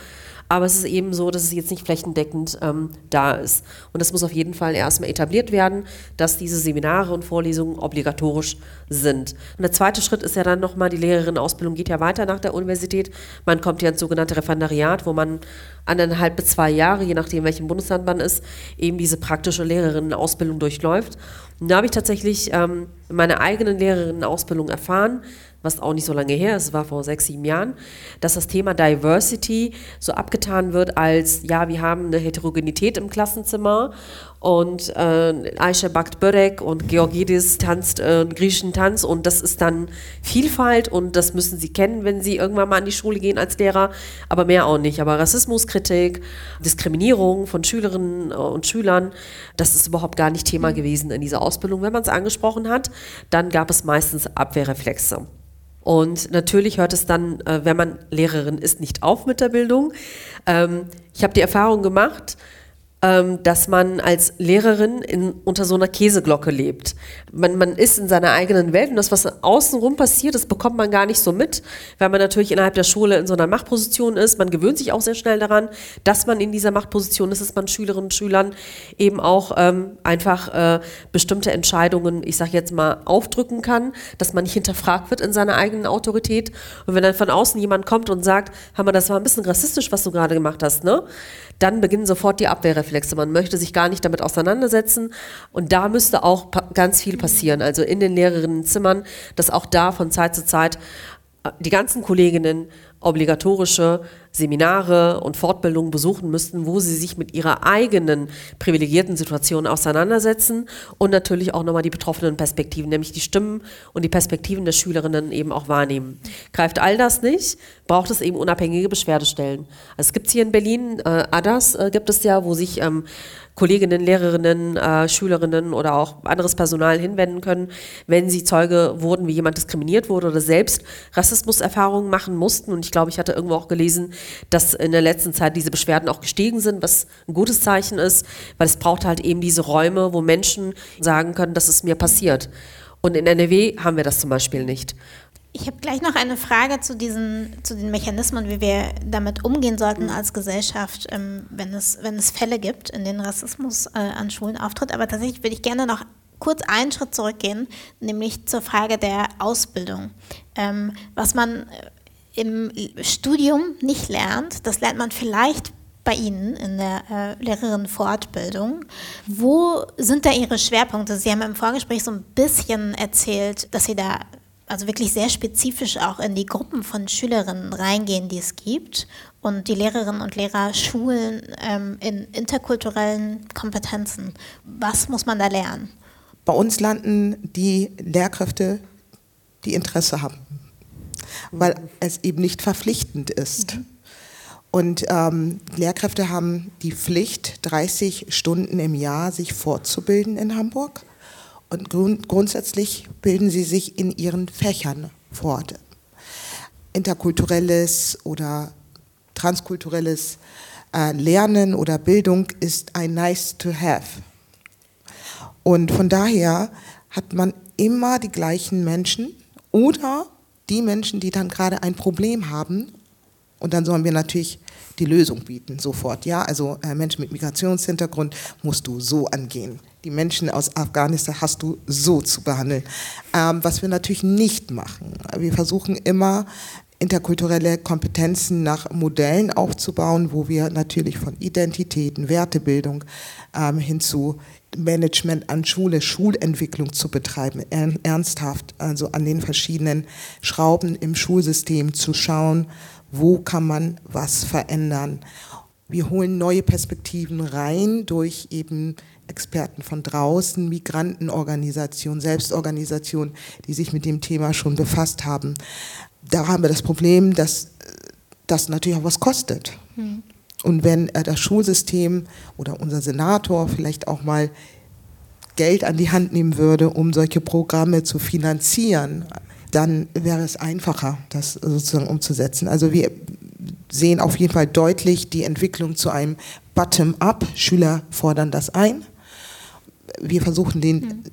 Aber es ist eben so, dass es jetzt nicht flächendeckend ähm, da ist. Und das muss auf jeden Fall erstmal etabliert werden, dass diese Seminare und Vorlesungen obligatorisch sind. Und der zweite Schritt ist ja dann nochmal, die Lehrerinnenausbildung geht ja weiter nach der Universität. Man kommt ja ins sogenannte Referendariat, wo man anderthalb bis zwei Jahre, je nachdem welchem Bundesland man ist, eben diese praktische Lehrerinnenausbildung durchläuft. Und da habe ich tatsächlich ähm, meine eigenen Lehrerinnenausbildung erfahren, was auch nicht so lange her ist, es war vor sechs, sieben Jahren, dass das Thema Diversity so abgetan wird als, ja, wir haben eine Heterogenität im Klassenzimmer und äh, Aisha backt Börek und Georgidis tanzt äh, griechischen Tanz und das ist dann Vielfalt und das müssen sie kennen, wenn sie irgendwann mal an die Schule gehen als Lehrer, aber mehr auch nicht. Aber Rassismus Leistungskritik, Diskriminierung von Schülerinnen und Schülern. Das ist überhaupt gar nicht Thema gewesen in dieser Ausbildung. Wenn man es angesprochen hat, dann gab es meistens Abwehrreflexe. Und natürlich hört es dann, äh, wenn man Lehrerin ist, nicht auf mit der Bildung. Ähm, ich habe die Erfahrung gemacht, ähm, dass man als Lehrerin in, unter so einer Käseglocke lebt. Man, man ist in seiner eigenen Welt und das, was außenrum passiert, das bekommt man gar nicht so mit, weil man natürlich innerhalb der Schule in so einer Machtposition ist. Man gewöhnt sich auch sehr schnell daran, dass man in dieser Machtposition ist, dass man Schülerinnen und Schülern eben auch ähm, einfach äh, bestimmte Entscheidungen, ich sage jetzt mal, aufdrücken kann, dass man nicht hinterfragt wird in seiner eigenen Autorität. Und wenn dann von außen jemand kommt und sagt, Hammer, das war ein bisschen rassistisch, was du gerade gemacht hast, ne? Dann beginnen sofort die Abwehrreflexe. Man möchte sich gar nicht damit auseinandersetzen. Und da müsste auch ganz viel passieren. Also in den Lehrerinnenzimmern, dass auch da von Zeit zu Zeit äh, die ganzen Kolleginnen obligatorische Seminare und Fortbildungen besuchen müssten, wo sie sich mit ihrer eigenen privilegierten Situation auseinandersetzen und natürlich auch nochmal die betroffenen Perspektiven, nämlich die Stimmen und die Perspektiven der Schülerinnen eben auch wahrnehmen. Greift all das nicht, braucht es eben unabhängige Beschwerdestellen. Also es gibt hier in Berlin, äh, ADAS äh, gibt es ja, wo sich ähm, Kolleginnen, Lehrerinnen, äh, Schülerinnen oder auch anderes Personal hinwenden können, wenn sie Zeuge wurden, wie jemand diskriminiert wurde oder selbst Rassismuserfahrungen machen mussten. Und ich glaube, ich hatte irgendwo auch gelesen, dass in der letzten Zeit diese Beschwerden auch gestiegen sind, was ein gutes Zeichen ist, weil es braucht halt eben diese Räume, wo Menschen sagen können, dass es mir passiert. Und in NRW haben wir das zum Beispiel nicht. Ich habe gleich noch eine Frage zu, diesen, zu den Mechanismen, wie wir damit umgehen sollten als Gesellschaft, ähm, wenn, es, wenn es Fälle gibt, in denen Rassismus äh, an Schulen auftritt. Aber tatsächlich würde ich gerne noch kurz einen Schritt zurückgehen, nämlich zur Frage der Ausbildung. Ähm, was man äh, im Studium nicht lernt, das lernt man vielleicht bei Ihnen in der äh, Lehrerinnenfortbildung. Wo sind da Ihre Schwerpunkte? Sie haben im Vorgespräch so ein bisschen erzählt, dass Sie da also wirklich sehr spezifisch auch in die Gruppen von Schülerinnen reingehen, die es gibt und die Lehrerinnen und Lehrer schulen ähm, in interkulturellen Kompetenzen. Was muss man da lernen? Bei uns landen die Lehrkräfte, die Interesse haben, weil es eben nicht verpflichtend ist. Mhm. Und ähm, Lehrkräfte haben die Pflicht, 30 Stunden im Jahr sich fortzubilden in Hamburg. Und grund grundsätzlich bilden sie sich in ihren Fächern fort. Interkulturelles oder transkulturelles äh, Lernen oder Bildung ist ein nice to have. Und von daher hat man immer die gleichen Menschen oder die Menschen, die dann gerade ein Problem haben. Und dann sollen wir natürlich die Lösung bieten, sofort. Ja, also äh, Menschen mit Migrationshintergrund musst du so angehen die Menschen aus Afghanistan hast du so zu behandeln. Ähm, was wir natürlich nicht machen. Wir versuchen immer interkulturelle Kompetenzen nach Modellen aufzubauen, wo wir natürlich von Identitäten, Wertebildung ähm, hin zu Management an Schule, Schulentwicklung zu betreiben, ernsthaft, also an den verschiedenen Schrauben im Schulsystem zu schauen, wo kann man was verändern. Wir holen neue Perspektiven rein durch eben Experten von draußen, Migrantenorganisationen, Selbstorganisationen, die sich mit dem Thema schon befasst haben. Da haben wir das Problem, dass das natürlich auch was kostet. Mhm. Und wenn das Schulsystem oder unser Senator vielleicht auch mal Geld an die Hand nehmen würde, um solche Programme zu finanzieren, dann wäre es einfacher, das sozusagen umzusetzen. Also wir sehen auf jeden Fall deutlich die Entwicklung zu einem Bottom-up. Schüler fordern das ein wir versuchen den mhm.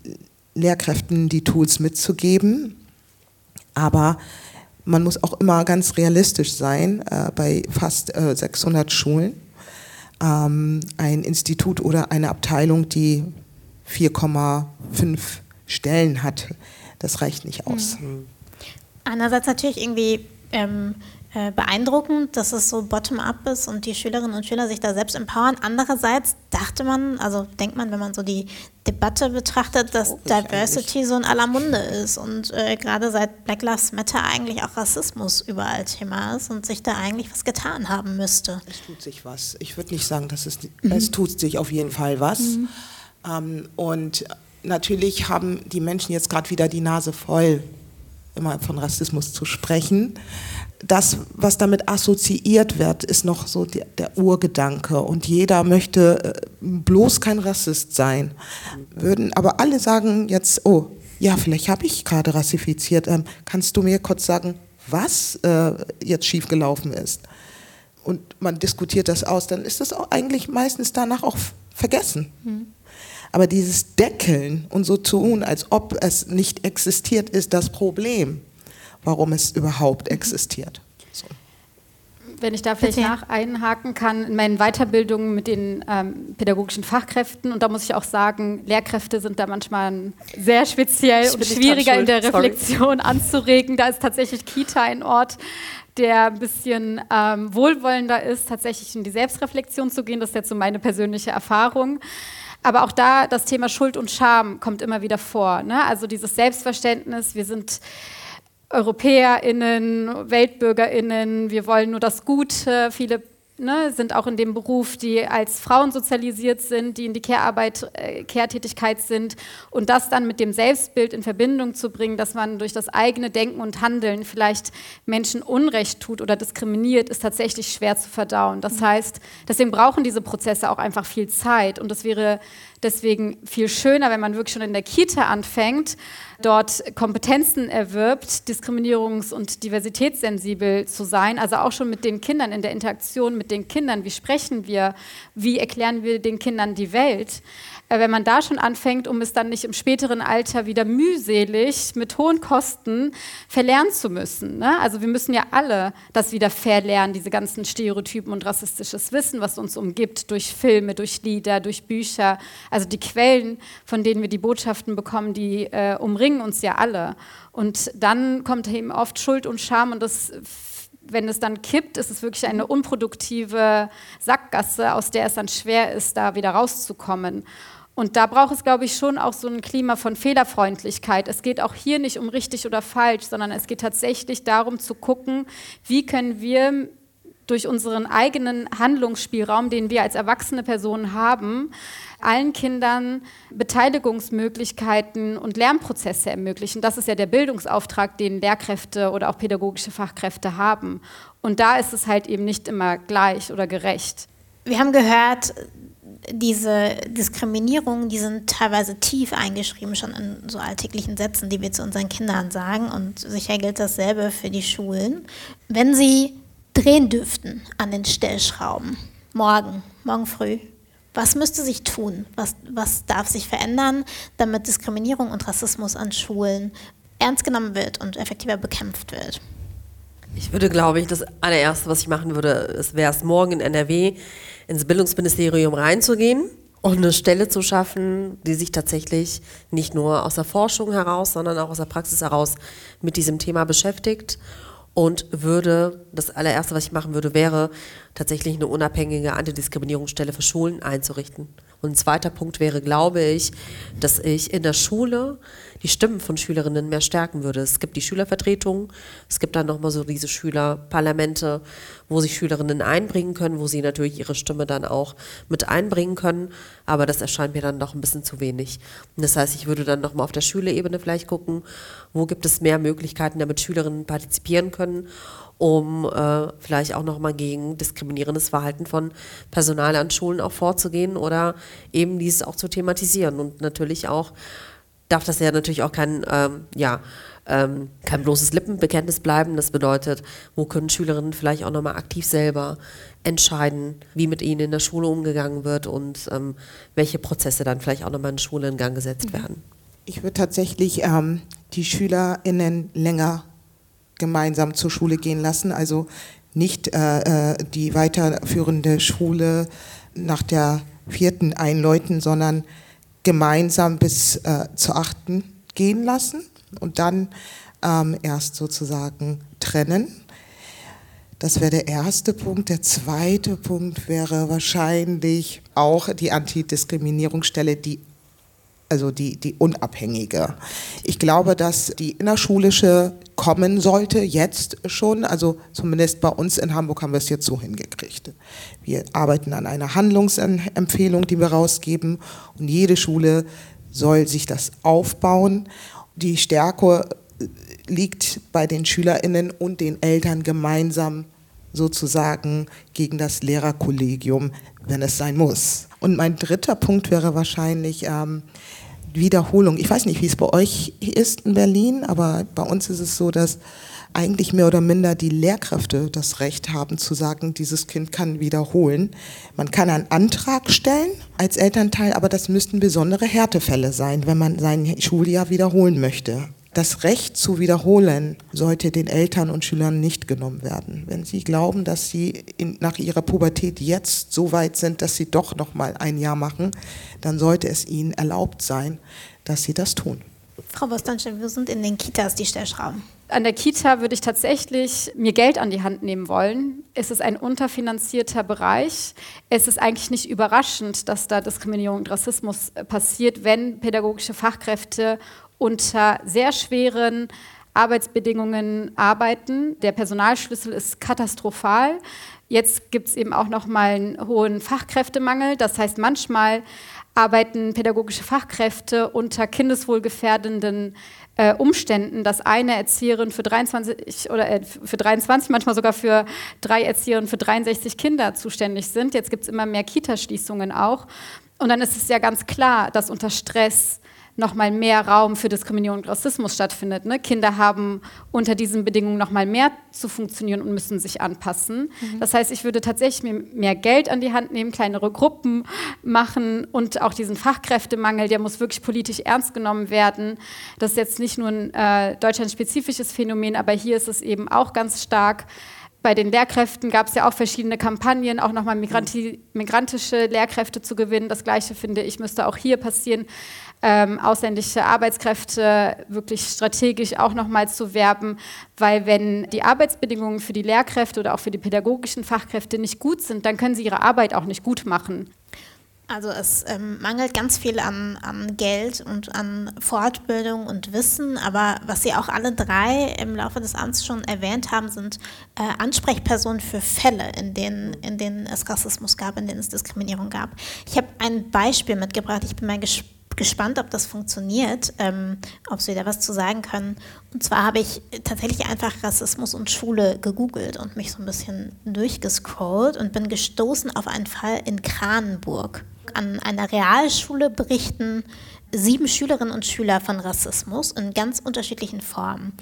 Lehrkräften die Tools mitzugeben, aber man muss auch immer ganz realistisch sein äh, bei fast äh, 600 Schulen. Ähm, ein Institut oder eine Abteilung, die 4,5 Stellen hat, das reicht nicht aus. Mhm. Einerseits natürlich irgendwie ähm, äh, beeindruckend, dass es so bottom-up ist und die Schülerinnen und Schüler sich da selbst empowern. Andererseits dachte man, also denkt man, wenn man so die Debatte betrachtet, dass oh, Diversity so in aller Munde ist und äh, gerade seit Black Lives Matter eigentlich auch Rassismus überall Thema ist und sich da eigentlich was getan haben müsste. Es tut sich was. Ich würde nicht sagen, dass es, mhm. es tut sich auf jeden Fall was. Mhm. Ähm, und natürlich haben die Menschen jetzt gerade wieder die Nase voll immer von Rassismus zu sprechen. Das, was damit assoziiert wird, ist noch so der, der Urgedanke. Und jeder möchte äh, bloß kein Rassist sein. Würden aber alle sagen jetzt, oh, ja, vielleicht habe ich gerade rassifiziert. Ähm, kannst du mir kurz sagen, was äh, jetzt schiefgelaufen ist? Und man diskutiert das aus, dann ist das auch eigentlich meistens danach auch vergessen. Mhm. Aber dieses Deckeln und so tun, als ob es nicht existiert, ist das Problem, warum es überhaupt existiert. So. Wenn ich da vielleicht nach einhaken kann, in meinen Weiterbildungen mit den ähm, pädagogischen Fachkräften, und da muss ich auch sagen, Lehrkräfte sind da manchmal sehr speziell und schwieriger in der Reflexion Sorry. anzuregen. Da ist tatsächlich Kita ein Ort, der ein bisschen ähm, wohlwollender ist, tatsächlich in die Selbstreflexion zu gehen. Das ist jetzt so meine persönliche Erfahrung. Aber auch da das Thema Schuld und Scham kommt immer wieder vor. Ne? Also dieses Selbstverständnis, wir sind EuropäerInnen, WeltbürgerInnen, wir wollen nur das Gute. Viele ne, sind auch in dem Beruf, die als Frauen sozialisiert sind, die in die Care-Arbeit, äh, Care-Tätigkeit sind. Und das dann mit dem Selbstbild in Verbindung zu bringen, dass man durch das eigene Denken und Handeln vielleicht Menschen Unrecht tut oder diskriminiert, ist tatsächlich schwer zu verdauen. Das heißt, deswegen brauchen diese Prozesse auch einfach viel Zeit. Und es wäre deswegen viel schöner, wenn man wirklich schon in der Kita anfängt, dort Kompetenzen erwirbt, diskriminierungs- und diversitätssensibel zu sein, also auch schon mit den Kindern in der Interaktion mit den Kindern, wie sprechen wir, wie erklären wir den Kindern die Welt. Äh, wenn man da schon anfängt, um es dann nicht im späteren Alter wieder mühselig mit hohen Kosten verlernen zu müssen. Ne? Also wir müssen ja alle das wieder verlernen, diese ganzen Stereotypen und rassistisches Wissen, was uns umgibt, durch Filme, durch Lieder, durch Bücher. Also die Quellen, von denen wir die Botschaften bekommen, die äh, umringen uns ja alle. Und dann kommt eben oft Schuld und Scham und das wenn es dann kippt, ist es wirklich eine unproduktive Sackgasse, aus der es dann schwer ist, da wieder rauszukommen. Und da braucht es, glaube ich, schon auch so ein Klima von Fehlerfreundlichkeit. Es geht auch hier nicht um richtig oder falsch, sondern es geht tatsächlich darum zu gucken, wie können wir durch unseren eigenen Handlungsspielraum, den wir als erwachsene Personen haben, allen Kindern Beteiligungsmöglichkeiten und Lernprozesse ermöglichen. Das ist ja der Bildungsauftrag, den Lehrkräfte oder auch pädagogische Fachkräfte haben. Und da ist es halt eben nicht immer gleich oder gerecht. Wir haben gehört, diese Diskriminierungen, die sind teilweise tief eingeschrieben, schon in so alltäglichen Sätzen, die wir zu unseren Kindern sagen. Und sicher gilt dasselbe für die Schulen. Wenn sie drehen dürften an den Stellschrauben, morgen, morgen früh, was müsste sich tun? Was, was darf sich verändern, damit Diskriminierung und Rassismus an Schulen ernst genommen wird und effektiver bekämpft wird? Ich würde, glaube ich, das allererste, was ich machen würde, wäre es morgen in NRW ins Bildungsministerium reinzugehen und eine Stelle zu schaffen, die sich tatsächlich nicht nur aus der Forschung heraus, sondern auch aus der Praxis heraus mit diesem Thema beschäftigt und würde, das allererste, was ich machen würde, wäre tatsächlich eine unabhängige Antidiskriminierungsstelle für Schulen einzurichten. Und ein zweiter Punkt wäre, glaube ich, dass ich in der Schule die Stimmen von Schülerinnen mehr stärken würde. Es gibt die Schülervertretungen, es gibt dann nochmal so diese Schülerparlamente, wo sich Schülerinnen einbringen können, wo sie natürlich ihre Stimme dann auch mit einbringen können. Aber das erscheint mir dann noch ein bisschen zu wenig. Und das heißt, ich würde dann nochmal auf der Schülerebene vielleicht gucken, wo gibt es mehr Möglichkeiten, damit Schülerinnen partizipieren können um äh, vielleicht auch nochmal gegen diskriminierendes Verhalten von Personal an Schulen auch vorzugehen oder eben dieses auch zu thematisieren und natürlich auch darf das ja natürlich auch kein, ähm, ja, ähm, kein bloßes Lippenbekenntnis bleiben. Das bedeutet, wo können Schülerinnen vielleicht auch nochmal aktiv selber entscheiden, wie mit ihnen in der Schule umgegangen wird und ähm, welche Prozesse dann vielleicht auch nochmal in der Schule in Gang gesetzt mhm. werden. Ich würde tatsächlich ähm, die SchülerInnen länger gemeinsam zur Schule gehen lassen, also nicht äh, äh die weiterführende Schule nach der vierten einläuten, sondern gemeinsam bis äh, zur achten gehen lassen und dann ähm, erst sozusagen trennen. Das wäre der erste Punkt. Der zweite Punkt wäre wahrscheinlich auch die Antidiskriminierungsstelle, die also die, die unabhängige. Ich glaube, dass die innerschulische kommen sollte, jetzt schon. Also zumindest bei uns in Hamburg haben wir es jetzt so hingekriegt. Wir arbeiten an einer Handlungsempfehlung, die wir rausgeben und jede Schule soll sich das aufbauen. Die Stärke liegt bei den Schülerinnen und den Eltern gemeinsam sozusagen gegen das Lehrerkollegium, wenn es sein muss. Und mein dritter Punkt wäre wahrscheinlich ähm, Wiederholung. Ich weiß nicht, wie es bei euch ist in Berlin, aber bei uns ist es so, dass eigentlich mehr oder minder die Lehrkräfte das Recht haben zu sagen, dieses Kind kann wiederholen. Man kann einen Antrag stellen als Elternteil, aber das müssten besondere Härtefälle sein, wenn man sein Schuljahr wiederholen möchte. Das Recht zu wiederholen sollte den Eltern und Schülern nicht genommen werden. Wenn sie glauben, dass sie in, nach ihrer Pubertät jetzt so weit sind, dass sie doch noch mal ein Jahr machen, dann sollte es ihnen erlaubt sein, dass sie das tun. Frau Bostanche, wir sind in den Kitas die Stellschrauben. An der Kita würde ich tatsächlich mir Geld an die Hand nehmen wollen. Es ist ein unterfinanzierter Bereich. Es ist eigentlich nicht überraschend, dass da Diskriminierung und Rassismus äh, passiert, wenn pädagogische Fachkräfte unter sehr schweren Arbeitsbedingungen arbeiten. Der Personalschlüssel ist katastrophal. Jetzt gibt es eben auch noch mal einen hohen Fachkräftemangel. Das heißt, manchmal arbeiten pädagogische Fachkräfte unter kindeswohlgefährdenden äh, Umständen, dass eine Erzieherin für 23 oder äh, für 23, manchmal sogar für drei Erzieherinnen für 63 Kinder zuständig sind. Jetzt gibt es immer mehr Kitaschließungen auch. Und dann ist es ja ganz klar, dass unter Stress noch mal mehr Raum für Diskriminierung und Rassismus stattfindet. Ne? Kinder haben unter diesen Bedingungen noch mal mehr zu funktionieren und müssen sich anpassen. Mhm. Das heißt, ich würde tatsächlich mir mehr Geld an die Hand nehmen, kleinere Gruppen machen und auch diesen Fachkräftemangel, der muss wirklich politisch ernst genommen werden. Das ist jetzt nicht nur ein äh, deutschlandspezifisches Phänomen, aber hier ist es eben auch ganz stark bei den Lehrkräften gab es ja auch verschiedene Kampagnen, auch nochmal migranti migrantische Lehrkräfte zu gewinnen. Das Gleiche finde ich müsste auch hier passieren ähm, ausländische Arbeitskräfte wirklich strategisch auch nochmal zu werben, weil wenn die Arbeitsbedingungen für die Lehrkräfte oder auch für die pädagogischen Fachkräfte nicht gut sind, dann können sie ihre Arbeit auch nicht gut machen. Also es ähm, mangelt ganz viel an, an, Geld und an Fortbildung und Wissen, aber was Sie auch alle drei im Laufe des Amts schon erwähnt haben, sind äh, Ansprechpersonen für Fälle, in denen, in denen es Rassismus gab, in denen es Diskriminierung gab. Ich habe ein Beispiel mitgebracht, ich bin mal gespannt gespannt, ob das funktioniert, ähm, ob Sie da was zu sagen können. Und zwar habe ich tatsächlich einfach Rassismus und Schule gegoogelt und mich so ein bisschen durchgescrollt und bin gestoßen auf einen Fall in Kranenburg. An einer Realschule berichten sieben Schülerinnen und Schüler von Rassismus in ganz unterschiedlichen Formen.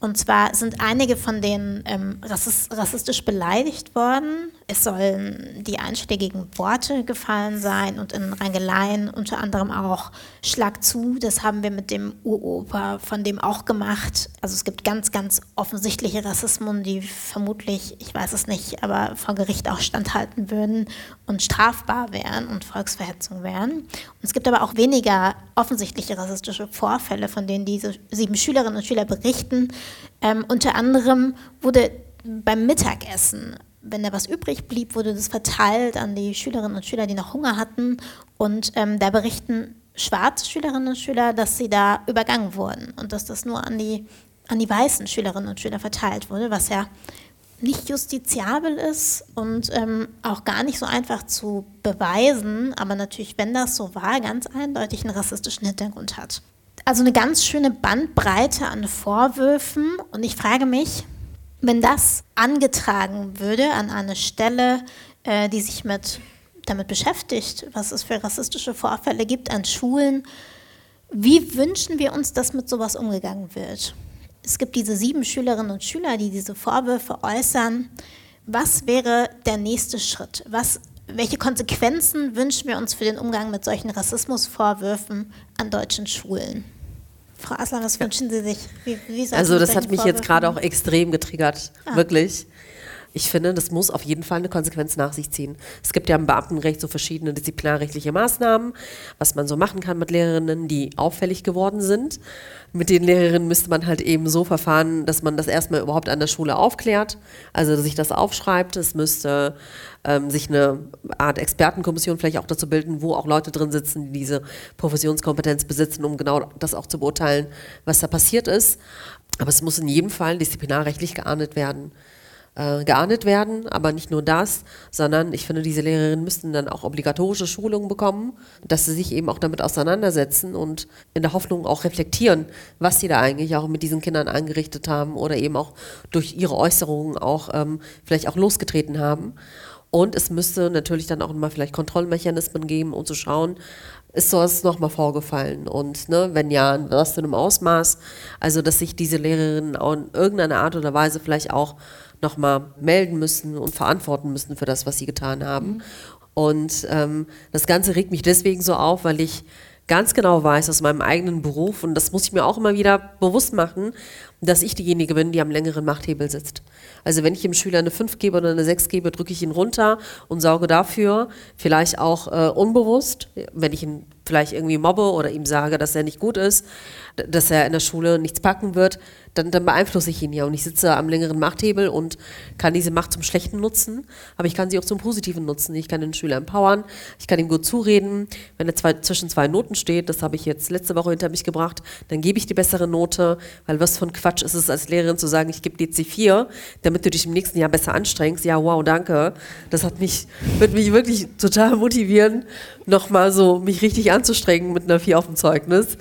Und zwar sind einige von denen ähm, rassistisch beleidigt worden. Es sollen die einschlägigen Worte gefallen sein und in Rangeleien unter anderem auch Schlag zu. Das haben wir mit dem Uropa von dem auch gemacht. Also es gibt ganz, ganz offensichtliche Rassismen, die vermutlich, ich weiß es nicht, aber vor Gericht auch standhalten würden und strafbar wären und Volksverhetzung wären. Und es gibt aber auch weniger offensichtliche rassistische Vorfälle, von denen diese sieben Schülerinnen und Schüler berichten. Ähm, unter anderem wurde beim Mittagessen, wenn da was übrig blieb, wurde das verteilt an die Schülerinnen und Schüler, die noch Hunger hatten. Und ähm, da berichten schwarze Schülerinnen und Schüler, dass sie da übergangen wurden und dass das nur an die, an die weißen Schülerinnen und Schüler verteilt wurde, was ja nicht justiziabel ist und ähm, auch gar nicht so einfach zu beweisen, aber natürlich, wenn das so war, ganz eindeutig einen rassistischen Hintergrund hat. Also eine ganz schöne Bandbreite an Vorwürfen und ich frage mich, wenn das angetragen würde an eine Stelle, äh, die sich mit, damit beschäftigt, was es für rassistische Vorfälle gibt an Schulen, wie wünschen wir uns, dass mit sowas umgegangen wird? Es gibt diese sieben Schülerinnen und Schüler, die diese Vorwürfe äußern. Was wäre der nächste Schritt? Was welche Konsequenzen wünschen wir uns für den Umgang mit solchen Rassismusvorwürfen an deutschen Schulen? Frau Aslan, was wünschen Sie sich? Wie, wie also das hat mich jetzt gerade auch extrem getriggert, ah. wirklich. Ich finde, das muss auf jeden Fall eine Konsequenz nach sich ziehen. Es gibt ja im Beamtenrecht so verschiedene disziplinarrechtliche Maßnahmen, was man so machen kann mit Lehrerinnen, die auffällig geworden sind. Mit den Lehrerinnen müsste man halt eben so verfahren, dass man das erstmal überhaupt an der Schule aufklärt, also sich das aufschreibt. Es müsste ähm, sich eine Art Expertenkommission vielleicht auch dazu bilden, wo auch Leute drin sitzen, die diese Professionskompetenz besitzen, um genau das auch zu beurteilen, was da passiert ist. Aber es muss in jedem Fall disziplinarrechtlich geahndet werden. Äh, geahndet werden. Aber nicht nur das, sondern ich finde, diese Lehrerinnen müssten dann auch obligatorische Schulungen bekommen, dass sie sich eben auch damit auseinandersetzen und in der Hoffnung auch reflektieren, was sie da eigentlich auch mit diesen Kindern angerichtet haben oder eben auch durch ihre Äußerungen auch ähm, vielleicht auch losgetreten haben. Und es müsste natürlich dann auch mal vielleicht Kontrollmechanismen geben, um zu schauen, ist sowas nochmal vorgefallen? Und ne, wenn ja, in was für einem Ausmaß? Also, dass sich diese Lehrerinnen auch in irgendeiner Art oder Weise vielleicht auch nochmal melden müssen und verantworten müssen für das, was sie getan haben. Mhm. Und ähm, das Ganze regt mich deswegen so auf, weil ich ganz genau weiß aus meinem eigenen Beruf, und das muss ich mir auch immer wieder bewusst machen, dass ich diejenige bin, die am längeren Machthebel sitzt. Also wenn ich dem Schüler eine 5 gebe oder eine 6 gebe, drücke ich ihn runter und sorge dafür, vielleicht auch äh, unbewusst, wenn ich ihn vielleicht irgendwie mobbe oder ihm sage, dass er nicht gut ist, dass er in der Schule nichts packen wird, dann, dann beeinflusse ich ihn ja. Und ich sitze am längeren Machthebel und kann diese Macht zum Schlechten nutzen, aber ich kann sie auch zum Positiven nutzen. Ich kann den Schüler empowern, ich kann ihm gut zureden. Wenn er zwei, zwischen zwei Noten steht, das habe ich jetzt letzte Woche hinter mich gebracht, dann gebe ich die bessere Note, weil was von Quatsch ist es als Lehrerin zu sagen, ich gebe dir C4, damit du dich im nächsten Jahr besser anstrengst. Ja, wow, danke. Das hat mich, wird mich wirklich total motivieren, nochmal so mich richtig anzustrengen mit einer 4 auf dem Zeugnis.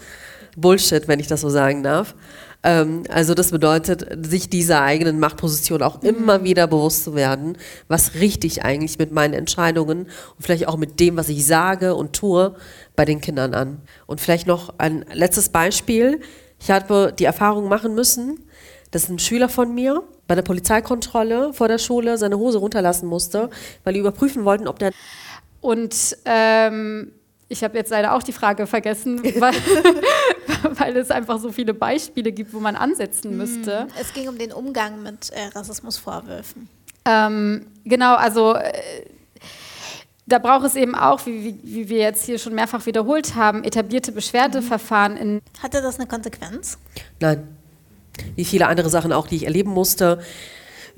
Bullshit, wenn ich das so sagen darf. Ähm, also das bedeutet, sich dieser eigenen Machtposition auch immer wieder bewusst zu werden, was richtig eigentlich mit meinen Entscheidungen und vielleicht auch mit dem, was ich sage und tue, bei den Kindern an. Und vielleicht noch ein letztes Beispiel. Ich habe die Erfahrung machen müssen, dass ein Schüler von mir bei der Polizeikontrolle vor der Schule seine Hose runterlassen musste, weil die überprüfen wollten, ob der... Und ähm ich habe jetzt leider auch die Frage vergessen, weil, weil, es einfach so viele Beispiele gibt, wo man ansetzen müsste. Mm, es ging um den Umgang mit äh, Rassismusvorwürfen. Ähm, genau, also äh, da braucht es eben auch, wie, wie, wie, wir jetzt hier schon mehrfach wiederholt haben, etablierte Beschwerdeverfahren. In Hatte das eine Konsequenz? Nein. Wie viele andere Sachen auch, die ich erleben musste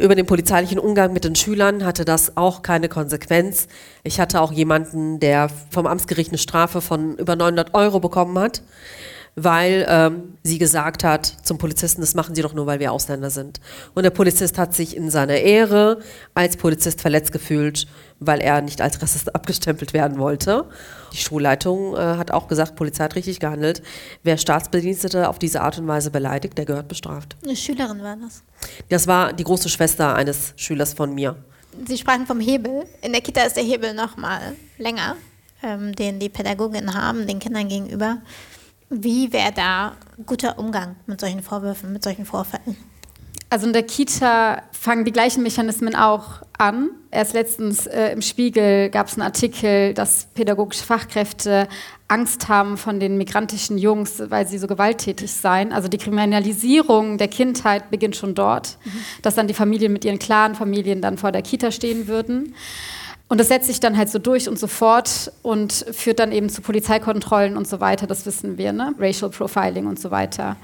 über den polizeilichen Umgang mit den Schülern hatte das auch keine Konsequenz. Ich hatte auch jemanden, der vom Amtsgericht eine Strafe von über 900 Euro bekommen hat weil ähm, sie gesagt hat zum Polizisten, das machen sie doch nur, weil wir Ausländer sind. Und der Polizist hat sich in seiner Ehre als Polizist verletzt gefühlt, weil er nicht als Rassist abgestempelt werden wollte. Die Schulleitung äh, hat auch gesagt, Polizei hat richtig gehandelt. Wer Staatsbedienstete auf diese Art und Weise beleidigt, der gehört bestraft. Eine Schülerin war das? Das war die große Schwester eines Schülers von mir. Sie sprachen vom Hebel. In der Kita ist der Hebel noch mal länger, ähm, den die Pädagoginnen haben, den Kindern gegenüber. Wie wäre da guter Umgang mit solchen Vorwürfen, mit solchen Vorfällen? Also in der Kita fangen die gleichen Mechanismen auch an. Erst letztens äh, im Spiegel gab es einen Artikel, dass pädagogische Fachkräfte Angst haben von den migrantischen Jungs, weil sie so gewalttätig seien. Also die Kriminalisierung der Kindheit beginnt schon dort, mhm. dass dann die Familien mit ihren klaren Familien dann vor der Kita stehen würden. Und das setzt sich dann halt so durch und so fort und führt dann eben zu Polizeikontrollen und so weiter, das wissen wir, ne? Racial Profiling und so weiter.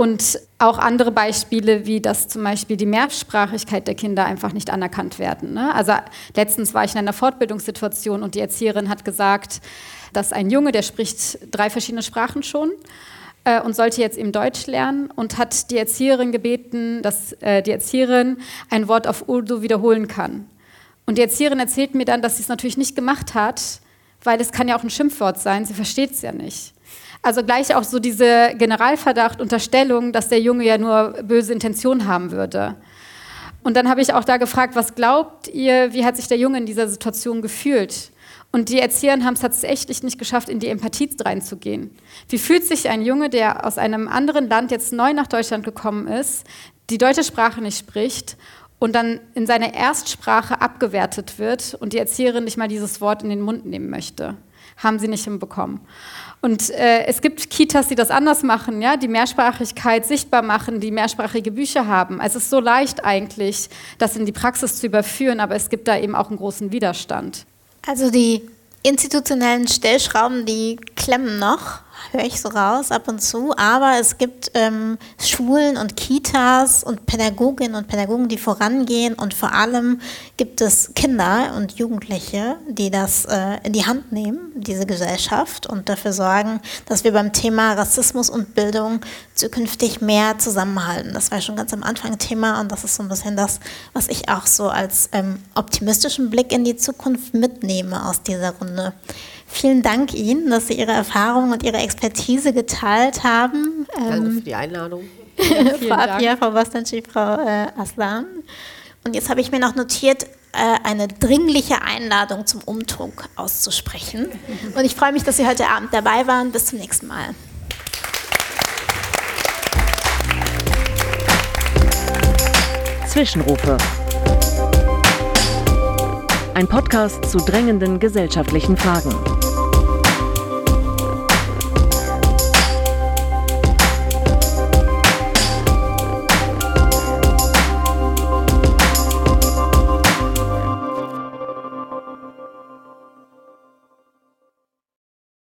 Und auch andere Beispiele, wie dass zum Beispiel die Mehrsprachigkeit der Kinder einfach nicht anerkannt werden. Ne? Also letztens war ich in einer Fortbildungssituation und die Erzieherin hat gesagt, dass ein Junge, der spricht drei verschiedene Sprachen schon äh, und sollte jetzt eben Deutsch lernen und hat die Erzieherin gebeten, dass äh, die Erzieherin ein Wort auf Urdu wiederholen kann. Und die Erzieherin erzählt mir dann, dass sie es natürlich nicht gemacht hat, weil es kann ja auch ein Schimpfwort sein, sie versteht es ja nicht. Also gleich auch so diese Generalverdacht, Unterstellung, dass der Junge ja nur böse Intentionen haben würde. Und dann habe ich auch da gefragt, was glaubt ihr, wie hat sich der Junge in dieser Situation gefühlt? Und die Erzieherin haben es tatsächlich nicht geschafft, in die Empathie reinzugehen. Wie fühlt sich ein Junge, der aus einem anderen Land jetzt neu nach Deutschland gekommen ist, die deutsche Sprache nicht spricht und dann in seiner Erstsprache abgewertet wird und die Erzieherin nicht mal dieses Wort in den Mund nehmen möchte. Haben sie nicht hinbekommen. Und äh, es gibt Kitas, die das anders machen, ja, die Mehrsprachigkeit sichtbar machen, die mehrsprachige Bücher haben. Es ist so leicht eigentlich, das in die Praxis zu überführen, aber es gibt da eben auch einen großen Widerstand. Also die institutionellen Stellschrauben, die klemmen noch, höre ich so raus ab und zu. Aber es gibt ähm, Schulen und Kitas und Pädagoginnen und Pädagogen, die vorangehen. Und vor allem gibt es Kinder und Jugendliche, die das äh, in die Hand nehmen, diese Gesellschaft, und dafür sorgen, dass wir beim Thema Rassismus und Bildung zukünftig mehr zusammenhalten. Das war schon ganz am Anfang Thema und das ist so ein bisschen das, was ich auch so als ähm, optimistischen Blick in die Zukunft mitnehme aus dieser Runde. Vielen Dank Ihnen, dass Sie Ihre Erfahrungen und Ihre Expertise geteilt haben. Danke Ähm, für die Einladung. Frau Apia, Frau Bastanci, Frau äh, Aslan. Und jetzt habe ich mir noch notiert, äh, eine dringliche Einladung zum Umtrunk auszusprechen. Und ich freue mich, dass Sie heute Abend dabei waren. Bis zum nächsten Mal. Zwischenrufe. Ein Podcast zu drängenden gesellschaftlichen Fragen.